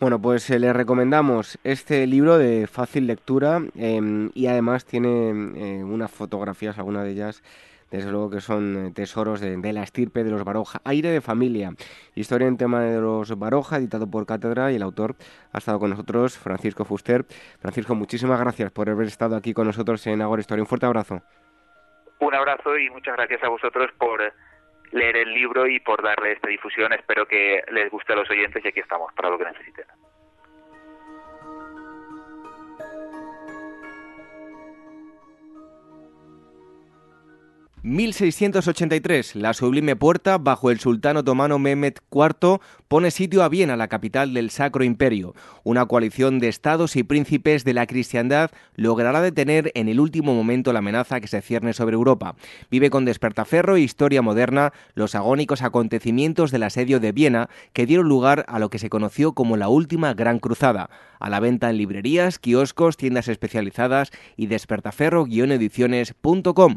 Bueno, pues eh, le recomendamos este libro de fácil lectura em, y además tiene eh, unas fotografías, algunas de ellas desde luego que son eh, tesoros de, la estirpe de los Baroja. Aire de familia, historia en tema de los Baroja, editado por Cátedra y el autor ha estado con nosotros, Francisco Fuster. Francisco, muchísimas gracias por haber estado aquí con nosotros en Agora Historia. Un fuerte abrazo. Un abrazo y muchas gracias a vosotros por leer el libro y por darle esta difusión. Espero que les guste a los oyentes y aquí estamos para lo que necesiten. 1683, la sublime puerta bajo el sultán otomano Mehmet IV pone sitio a Viena, la capital del Sacro Imperio. Una coalición de estados y príncipes de la cristiandad logrará detener en el último momento la amenaza que se cierne sobre Europa. Vive con despertaferro e historia moderna los agónicos acontecimientos del asedio de Viena que dieron lugar a lo que se conoció como la última Gran Cruzada. A la venta en librerías, kioscos, tiendas especializadas y despertaferro-ediciones.com.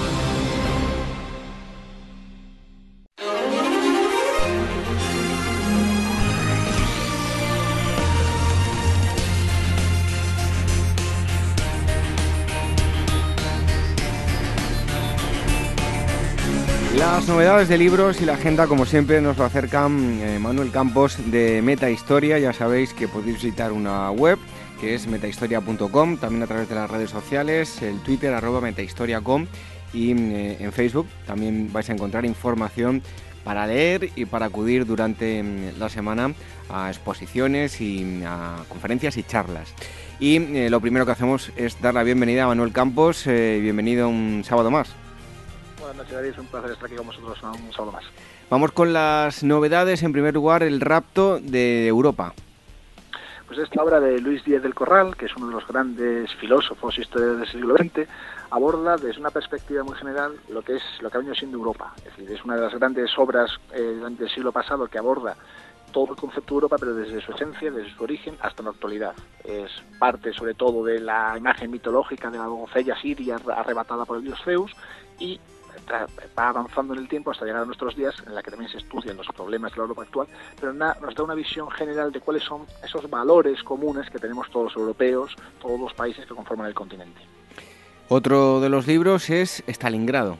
Las novedades de libros y la agenda, como siempre, nos lo acercan eh, Manuel Campos de Meta Historia. Ya sabéis que podéis visitar una web que es metahistoria.com, también a través de las redes sociales, el Twitter arroba metahistoria.com y eh, en Facebook también vais a encontrar información para leer y para acudir durante mm, la semana a exposiciones y mm, a conferencias y charlas. Y eh, lo primero que hacemos es dar la bienvenida a Manuel Campos. bienvenido un sábado más. Buenas noches, Un placer estar aquí con vosotros un sábado más. Vamos con las novedades. En primer lugar, el rapto de Europa. Pues esta obra de Luis Díez del Corral, que es uno de los grandes filósofos y historiadores del siglo XX, aborda desde una perspectiva muy general lo que es lo que ha venido siendo Europa. Es decir, es una de las grandes obras eh, del siglo pasado que aborda todo el concepto de Europa, pero desde su esencia, desde su origen hasta la actualidad. Es parte sobre todo de la imagen mitológica de la doncella siria arrebatada por el dios Zeus y va avanzando en el tiempo hasta llegar a nuestros días, en la que también se estudian los problemas de la Europa actual, pero nos da una visión general de cuáles son esos valores comunes que tenemos todos los europeos, todos los países que conforman el continente. Otro de los libros es Stalingrado.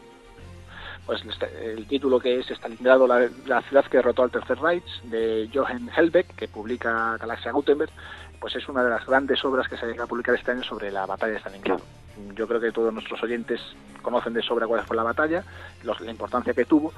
Pues este, el título que es Stalingrado, la, la ciudad que derrotó al Tercer Reich, de Johann Helbeck, que publica Galaxia Gutenberg, pues es una de las grandes obras que se va a publicar este año sobre la batalla de Stalingrado. Yo creo que todos nuestros oyentes conocen de sobra cuál fue la batalla, la importancia que tuvo,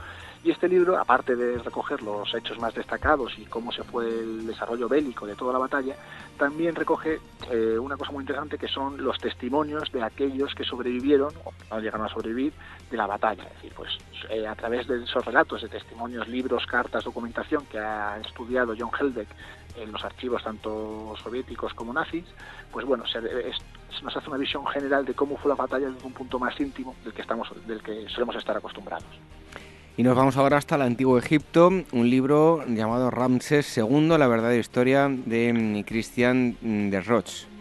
y este libro, aparte de recoger los hechos más destacados y cómo se fue el desarrollo bélico de toda la batalla, también recoge eh, una cosa muy interesante que son los testimonios de aquellos que sobrevivieron o no llegaron a sobrevivir de la batalla. Es decir, pues eh, a través de esos relatos de testimonios, libros, cartas, documentación que ha estudiado John Helbeck en los archivos tanto soviéticos como nazis, pues bueno, se, nos hace una visión general de cómo fue la batalla desde un punto más íntimo del que estamos, del que solemos estar acostumbrados. Y nos vamos ahora hasta el antiguo Egipto, un libro llamado Ramses II, la verdadera historia de mm, Christian de Roche.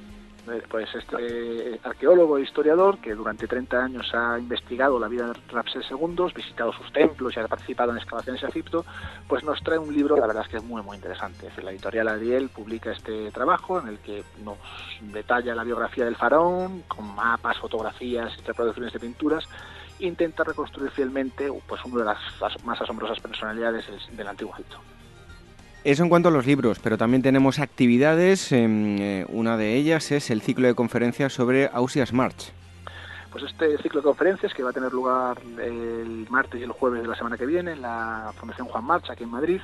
Eh, pues este arqueólogo e historiador que durante 30 años ha investigado la vida de Ramsés II, visitado sus templos y ha participado en excavaciones en Egipto, pues nos trae un libro, la verdad es que es muy muy interesante. la editorial Ariel publica este trabajo en el que nos detalla la biografía del faraón, con mapas, fotografías y reproducciones de pinturas, e intenta reconstruir fielmente pues una de las más asombrosas personalidades del antiguo Egipto. Eso en cuanto a los libros, pero también tenemos actividades. Em, eh, una de ellas es el ciclo de conferencias sobre Ausias March. Pues este ciclo de conferencias que va a tener lugar el martes y el jueves de la semana que viene en la Fundación Juan March, aquí en Madrid,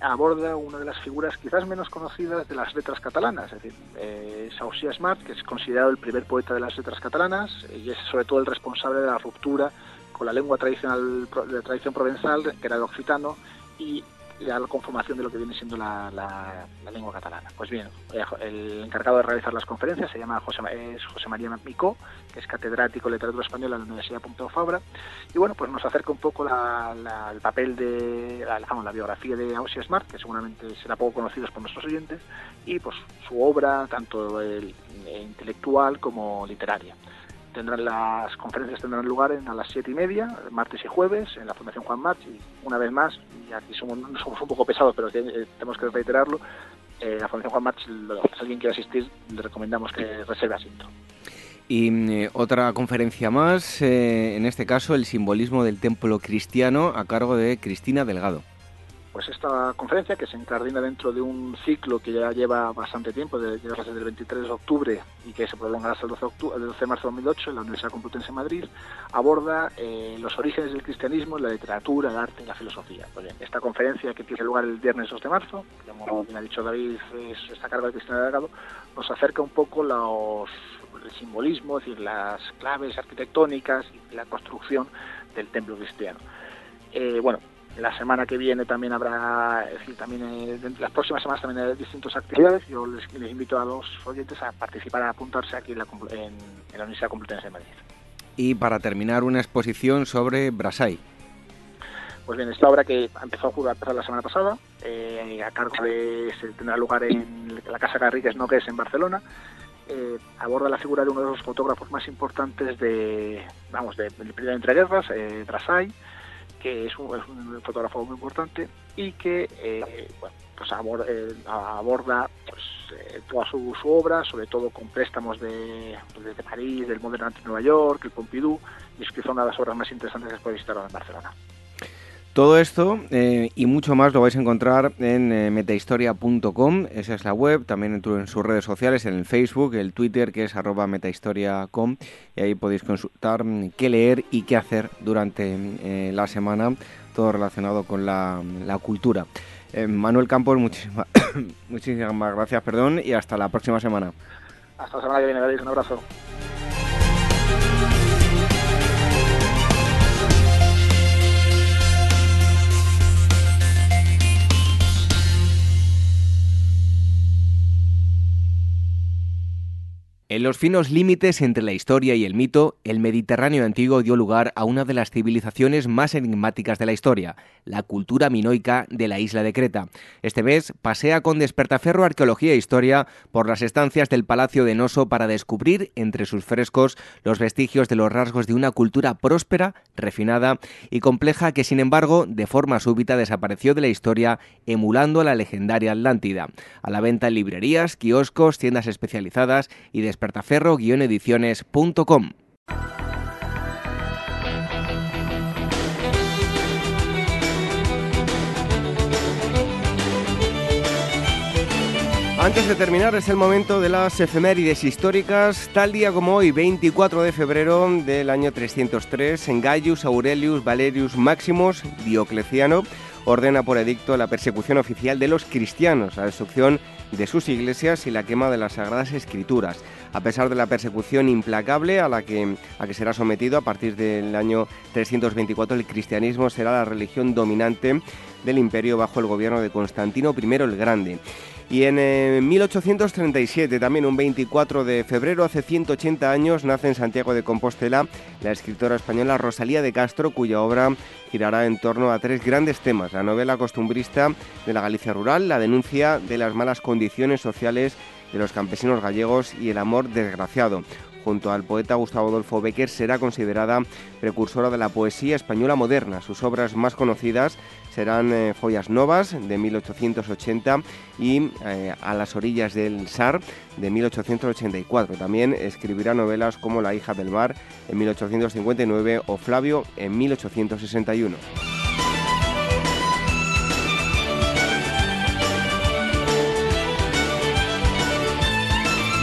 aborda una de las figuras quizás menos conocidas de las letras catalanas, es decir, eh, es Ausias March, que es considerado el primer poeta de las letras catalanas y es sobre todo el responsable de la ruptura con la lengua tradicional de tradición provenzal, que era el occitano, y la conformación de lo que viene siendo la, lengua catalana. Pues bien, eh, el encargado de realizar las conferencias se llama José, es José María Micó, que es catedrático de literatura española en la Universidad Pompeu Fabra, y bueno, pues nos acerca un poco el papel de la, la biografía de Ausias Smart, que seguramente será poco conocido por nuestros oyentes, y pues su obra, tanto intelectual como literaria tendrán las conferencias tendrán lugar en, a las siete y media, martes y jueves, en la Fundación Juan March, y una vez más, y aquí somos, somos un poco pesados, pero eh, tenemos que reiterarlo, eh, la Fundación Juan March, si alguien quiere asistir, le recomendamos que reserve asiento. Y mm, otra conferencia más, eh, en este caso el simbolismo del templo cristiano a cargo de Cristina Delgado pues esta conferencia que se encardina dentro de un ciclo que ya lleva bastante tiempo, de, desde el 23 de octubre y que se prolongará hasta el 12 de, 12 de marzo de 2008 en la Universidad Complutense de Madrid, aborda eh, los orígenes del cristianismo la literatura, el arte y la filosofía. Pues esta conferencia que tiene lugar el viernes 2 de marzo, como bien ha dicho David, es, está a cargo de Cristina Delgado, nos acerca un poco los, el simbolismo, es decir, las claves arquitectónicas y la construcción del templo cristiano. Eh, bueno, la semana que viene también habrá, es decir, también eh, las próximas semanas también hay distintas actividades. Yo les, invito a los oyentes a participar, a apuntarse aquí en la, Universidad Complutense de Madrid. Y para terminar, una exposición sobre Brasay. Pues bien, esta obra que empezó a jugar la semana pasada, eh, a cargo de, se tendrá lugar en la Casa Garrigues No que es en Barcelona, eh, aborda la figura de uno de los fotógrafos más importantes de, vamos, de, de, de entreguerras, eh, Brasay, que es un, fotógrafo muy importante y que eh, bueno, pues eh, aborda, pues, eh, toda su, obra, sobre todo con préstamos de, pues, de París, del Modern Art de Nueva York, el Pompidou, y es son una de las obras más interesantes que se puede visitar en Barcelona. Todo esto y mucho más lo vais a encontrar en metahistoria.com, esa es la web, también en, sus redes sociales, en el Facebook, el Twitter, que es arroba metahistoria.com, y ahí podéis consultar mm, qué leer y qué hacer durante la semana, todo relacionado con la, cultura. Manuel Campos, muchísimas gracias, perdón, y hasta la próxima semana. Hasta la semana que viene, David, un abrazo. En los finos límites entre la historia y el mito, el Mediterráneo antiguo dio lugar a una de las civilizaciones más enigmáticas de la historia, la cultura minoica de la isla de Creta. Este mes pasea con despertaferro arqueología e historia por las estancias del Palacio de Noso para descubrir entre sus frescos los vestigios de los rasgos de una cultura próspera, refinada y compleja que sin embargo de forma súbita desapareció de la historia emulando a la legendaria Atlántida. A la venta en librerías, kioscos, tiendas especializadas y despertaferro-ediciones.com. Antes de terminar es el momento de las efemérides históricas. Tal día como hoy, 24 de febrero del año 303, en Gaius Aurelius Valerius Maximus Diocleciano ordena por edicto la persecución oficial de los cristianos, la destrucción de sus iglesias y la quema de las sagradas escrituras. A pesar de la persecución implacable a la que, a que será sometido a partir del año 324, el cristianismo será la religión dominante del imperio bajo el gobierno de Constantino I el Grande. Y en 1837, eh, también un 24 de febrero, hace 180 años, nace en Santiago de Compostela la escritora española Rosalía de Castro, cuya obra girará en torno a tres grandes temas. La novela costumbrista de la Galicia rural, la denuncia de las malas condiciones sociales de los campesinos gallegos y el amor desgraciado junto al poeta Gustavo Adolfo Becker, será considerada precursora de la poesía española moderna. Sus obras más conocidas serán eh, Follas Novas de 1880 y eh, A las orillas del Sar de 1884. También escribirá novelas como La hija del mar en 1859 o Flavio en 1861.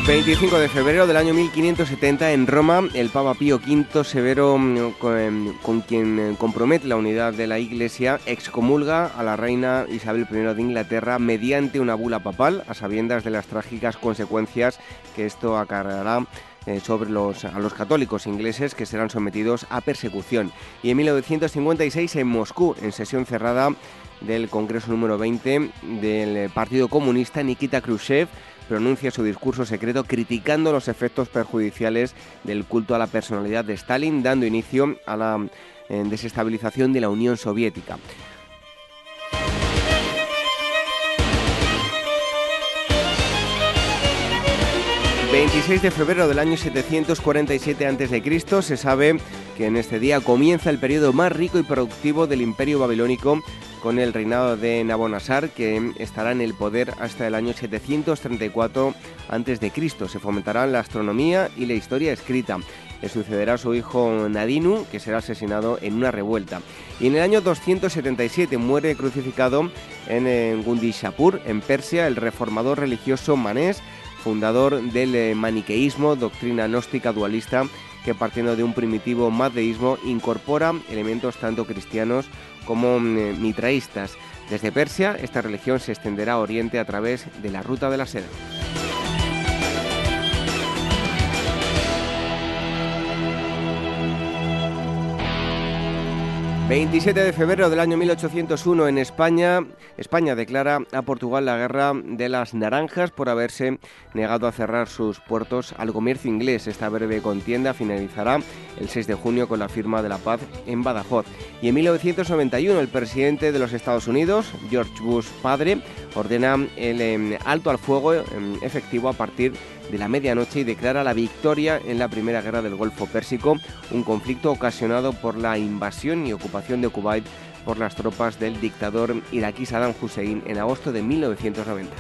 25 de febrero del año 1570 en Roma, el Papa Pío V Severo, mm, em, con, quien eh, compromete la unidad de la Iglesia, excomulga a la reina Isabel I de Inglaterra mediante una bula papal, a sabiendas de las trágicas consecuencias que esto acarreará eh, sobre los, a los católicos ingleses que serán sometidos a persecución. Y en 1956 en Moscú, en sesión cerrada del Congreso número 20 del Partido Comunista, Nikita Khrushchev pronuncia su discurso secreto criticando los efectos perjudiciales del culto a la personalidad de Stalin, dando inicio a la eh, desestabilización de la Unión Soviética. 26 de febrero del año 747 a.C. se sabe que en este día comienza el periodo más rico y productivo del Imperio Babilónico con el reinado de Nabonazar, que estará en el poder hasta el año 734 a.C. Se fomentarán la astronomía y la historia escrita. Le sucederá su hijo Nadinu, que será asesinado en una revuelta. Y en el año 277 muere crucificado en Gundishapur, en Persia, el reformador religioso manés fundador del eh, maniqueísmo, doctrina gnóstica dualista que partiendo de un primitivo madeísmo incorpora elementos tanto cristianos como mm, mitraístas. Desde Persia, esta religión se extenderá a Oriente a través de la Ruta de la Seda. 27 de febrero del año 1801 en España, España declara a Portugal la guerra de las naranjas por haberse negado a cerrar sus puertos al comercio inglés. Esta breve contienda finalizará el 6 de junio con la firma de la paz en Badajoz. Y en 1991 el presidente de los Estados Unidos, George Bush padre, ordena el em, alto al fuego em, efectivo a partir de la medianoche y declara la victoria en la Primera Guerra del Golfo Pérsico, un conflicto ocasionado por la invasión y ocupación de Kuwait por las tropas del dictador iraquí Saddam Hussein en agosto de 1990.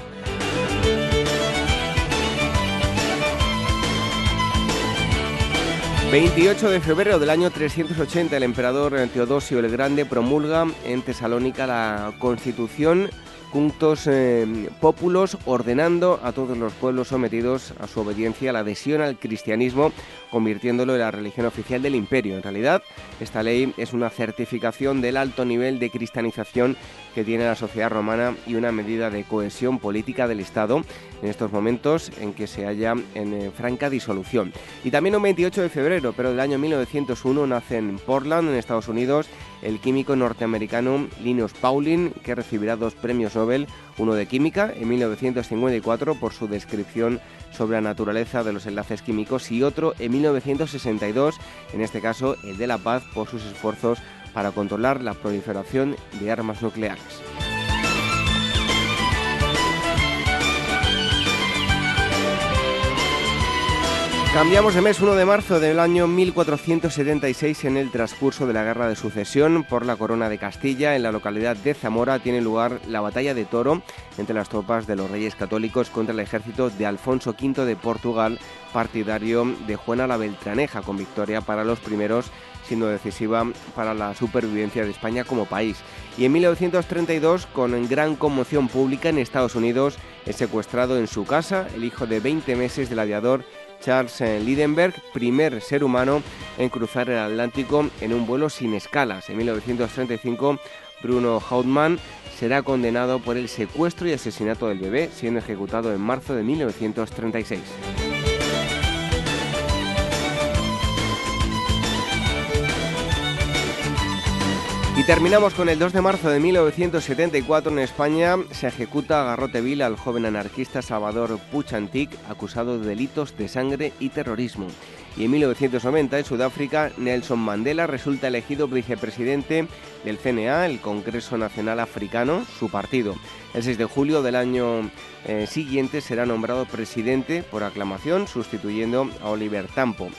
28 de febrero del año 380 el emperador Teodosio el Grande promulga en Tesalónica la Constitución Puntos eh, ordenando a todos los pueblos sometidos a su obediencia a la adhesión al cristianismo, convirtiéndolo en la religión oficial del imperio. En realidad, esta ley es una certificación del alto nivel de cristianización que tiene la sociedad romana y una medida de cohesión política del Estado en estos momentos en que se halla en eh, franca disolución. Y también un 28 de febrero, pero del año 1901, nace en Portland, en Estados Unidos, el químico norteamericano Linus Pauling, que recibirá dos premios Nobel, uno de química en 1954 por su descripción sobre la naturaleza de los enlaces químicos y otro en 1962, en este caso el de la paz, por sus esfuerzos para controlar la proliferación de armas nucleares. Cambiamos de mes 1 de marzo del año 1476 en el transcurso de la Guerra de Sucesión por la Corona de Castilla. En la localidad de Zamora tiene lugar la batalla de Toro entre las tropas de los reyes católicos contra el ejército de Alfonso V de Portugal, partidario de Juana la Beltraneja, con victoria para los primeros siendo decisiva para la supervivencia de España como país. Y en 1932, con gran conmoción pública en Estados Unidos, es secuestrado en su casa el hijo de 20 meses del aviador Charles Lidenberg, primer ser humano en cruzar el Atlántico en un vuelo sin escalas. En 1935, Bruno Hauptmann será condenado por el secuestro y asesinato del bebé, siendo ejecutado en marzo de 1936. Y terminamos con el 2 de marzo de 1974 en España. Se ejecuta a garrote vil al joven anarquista Salvador Puchantik, acusado de delitos de sangre y terrorismo. Y en 1990, en Sudáfrica, Nelson Mandela resulta elegido vicepresidente del CNA, el Congreso Nacional Africano, su partido. El 6 de julio del año eh, siguiente será nombrado presidente por aclamación, sustituyendo a Oliver Tambo.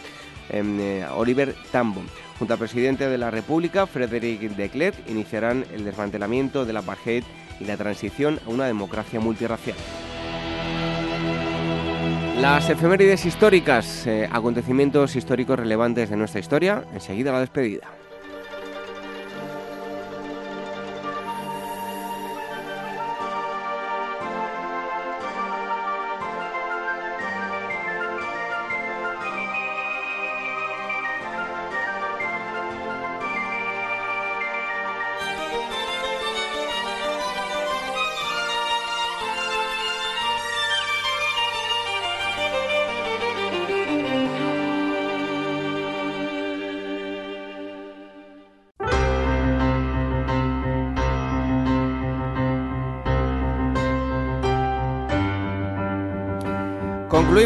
Em, eh, Oliver Tambo. Junto al presidente de la República, Frederic de Klerk, iniciarán el desmantelamiento del apartheid y la transición a una democracia multirracial. Las efemérides históricas, eh, acontecimientos históricos relevantes de nuestra historia, enseguida la despedida.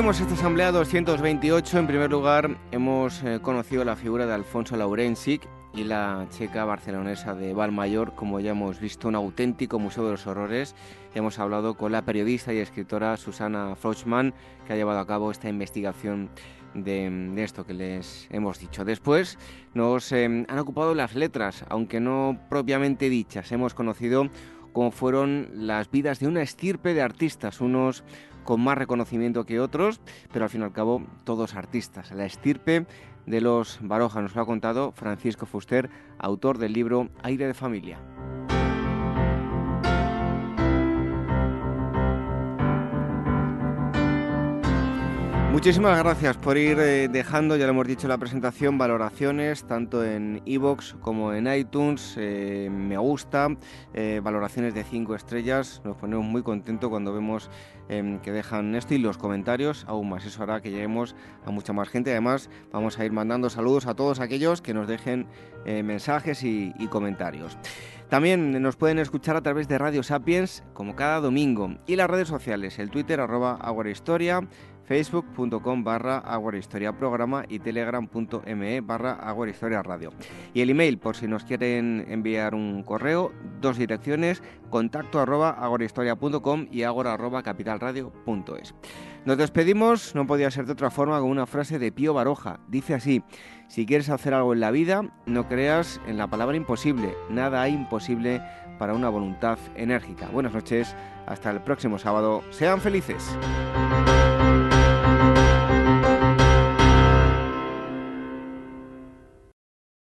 Concluimos esta asamblea 228. En primer lugar, hemos eh, conocido la figura de Alfonso Laurensic y la checa barcelonesa de Valmayor, como ya hemos visto, un auténtico museo de los horrores. hemos hablado con la periodista y escritora Susana Frochman, que ha llevado a cabo esta investigación de, esto que les hemos dicho. Después nos eh, han ocupado las letras, aunque no propiamente dichas. Hemos conocido cómo fueron las vidas de una estirpe de artistas, unos con más reconocimiento que otros, pero al fin y al cabo todos artistas. La estirpe de los Baroja nos lo ha contado Francisco Fuster, autor del libro Aire de Familia. Muchísimas gracias por ir eh, dejando, ya lo hemos dicho en la presentación, valoraciones tanto en iVoox como en iTunes. Eh, me gusta, eh, valoraciones de 5 estrellas. Nos ponemos muy contentos cuando vemos em, que dejan esto y los comentarios aún más. Eso hará que lleguemos a mucha más gente. Además, vamos a ir mandando saludos a todos aquellos que nos dejen mensajes y, comentarios. También nos pueden escuchar a través de Radio Sapiens, como cada domingo, y las redes sociales, el Twitter arroba facebook.com barra Programa y telegram.me barra Historia Radio. Y el email, por si nos quieren enviar un correo, dos direcciones, contacto arroba y agora arroba capitalradio.es. Nos despedimos, no podía ser de otra forma, con una frase de Pío Baroja. Dice así, si quieres hacer algo en la vida, no creas en la palabra imposible. Nada hay imposible para una voluntad enérgica. Buenas noches, hasta el próximo sábado. Sean felices.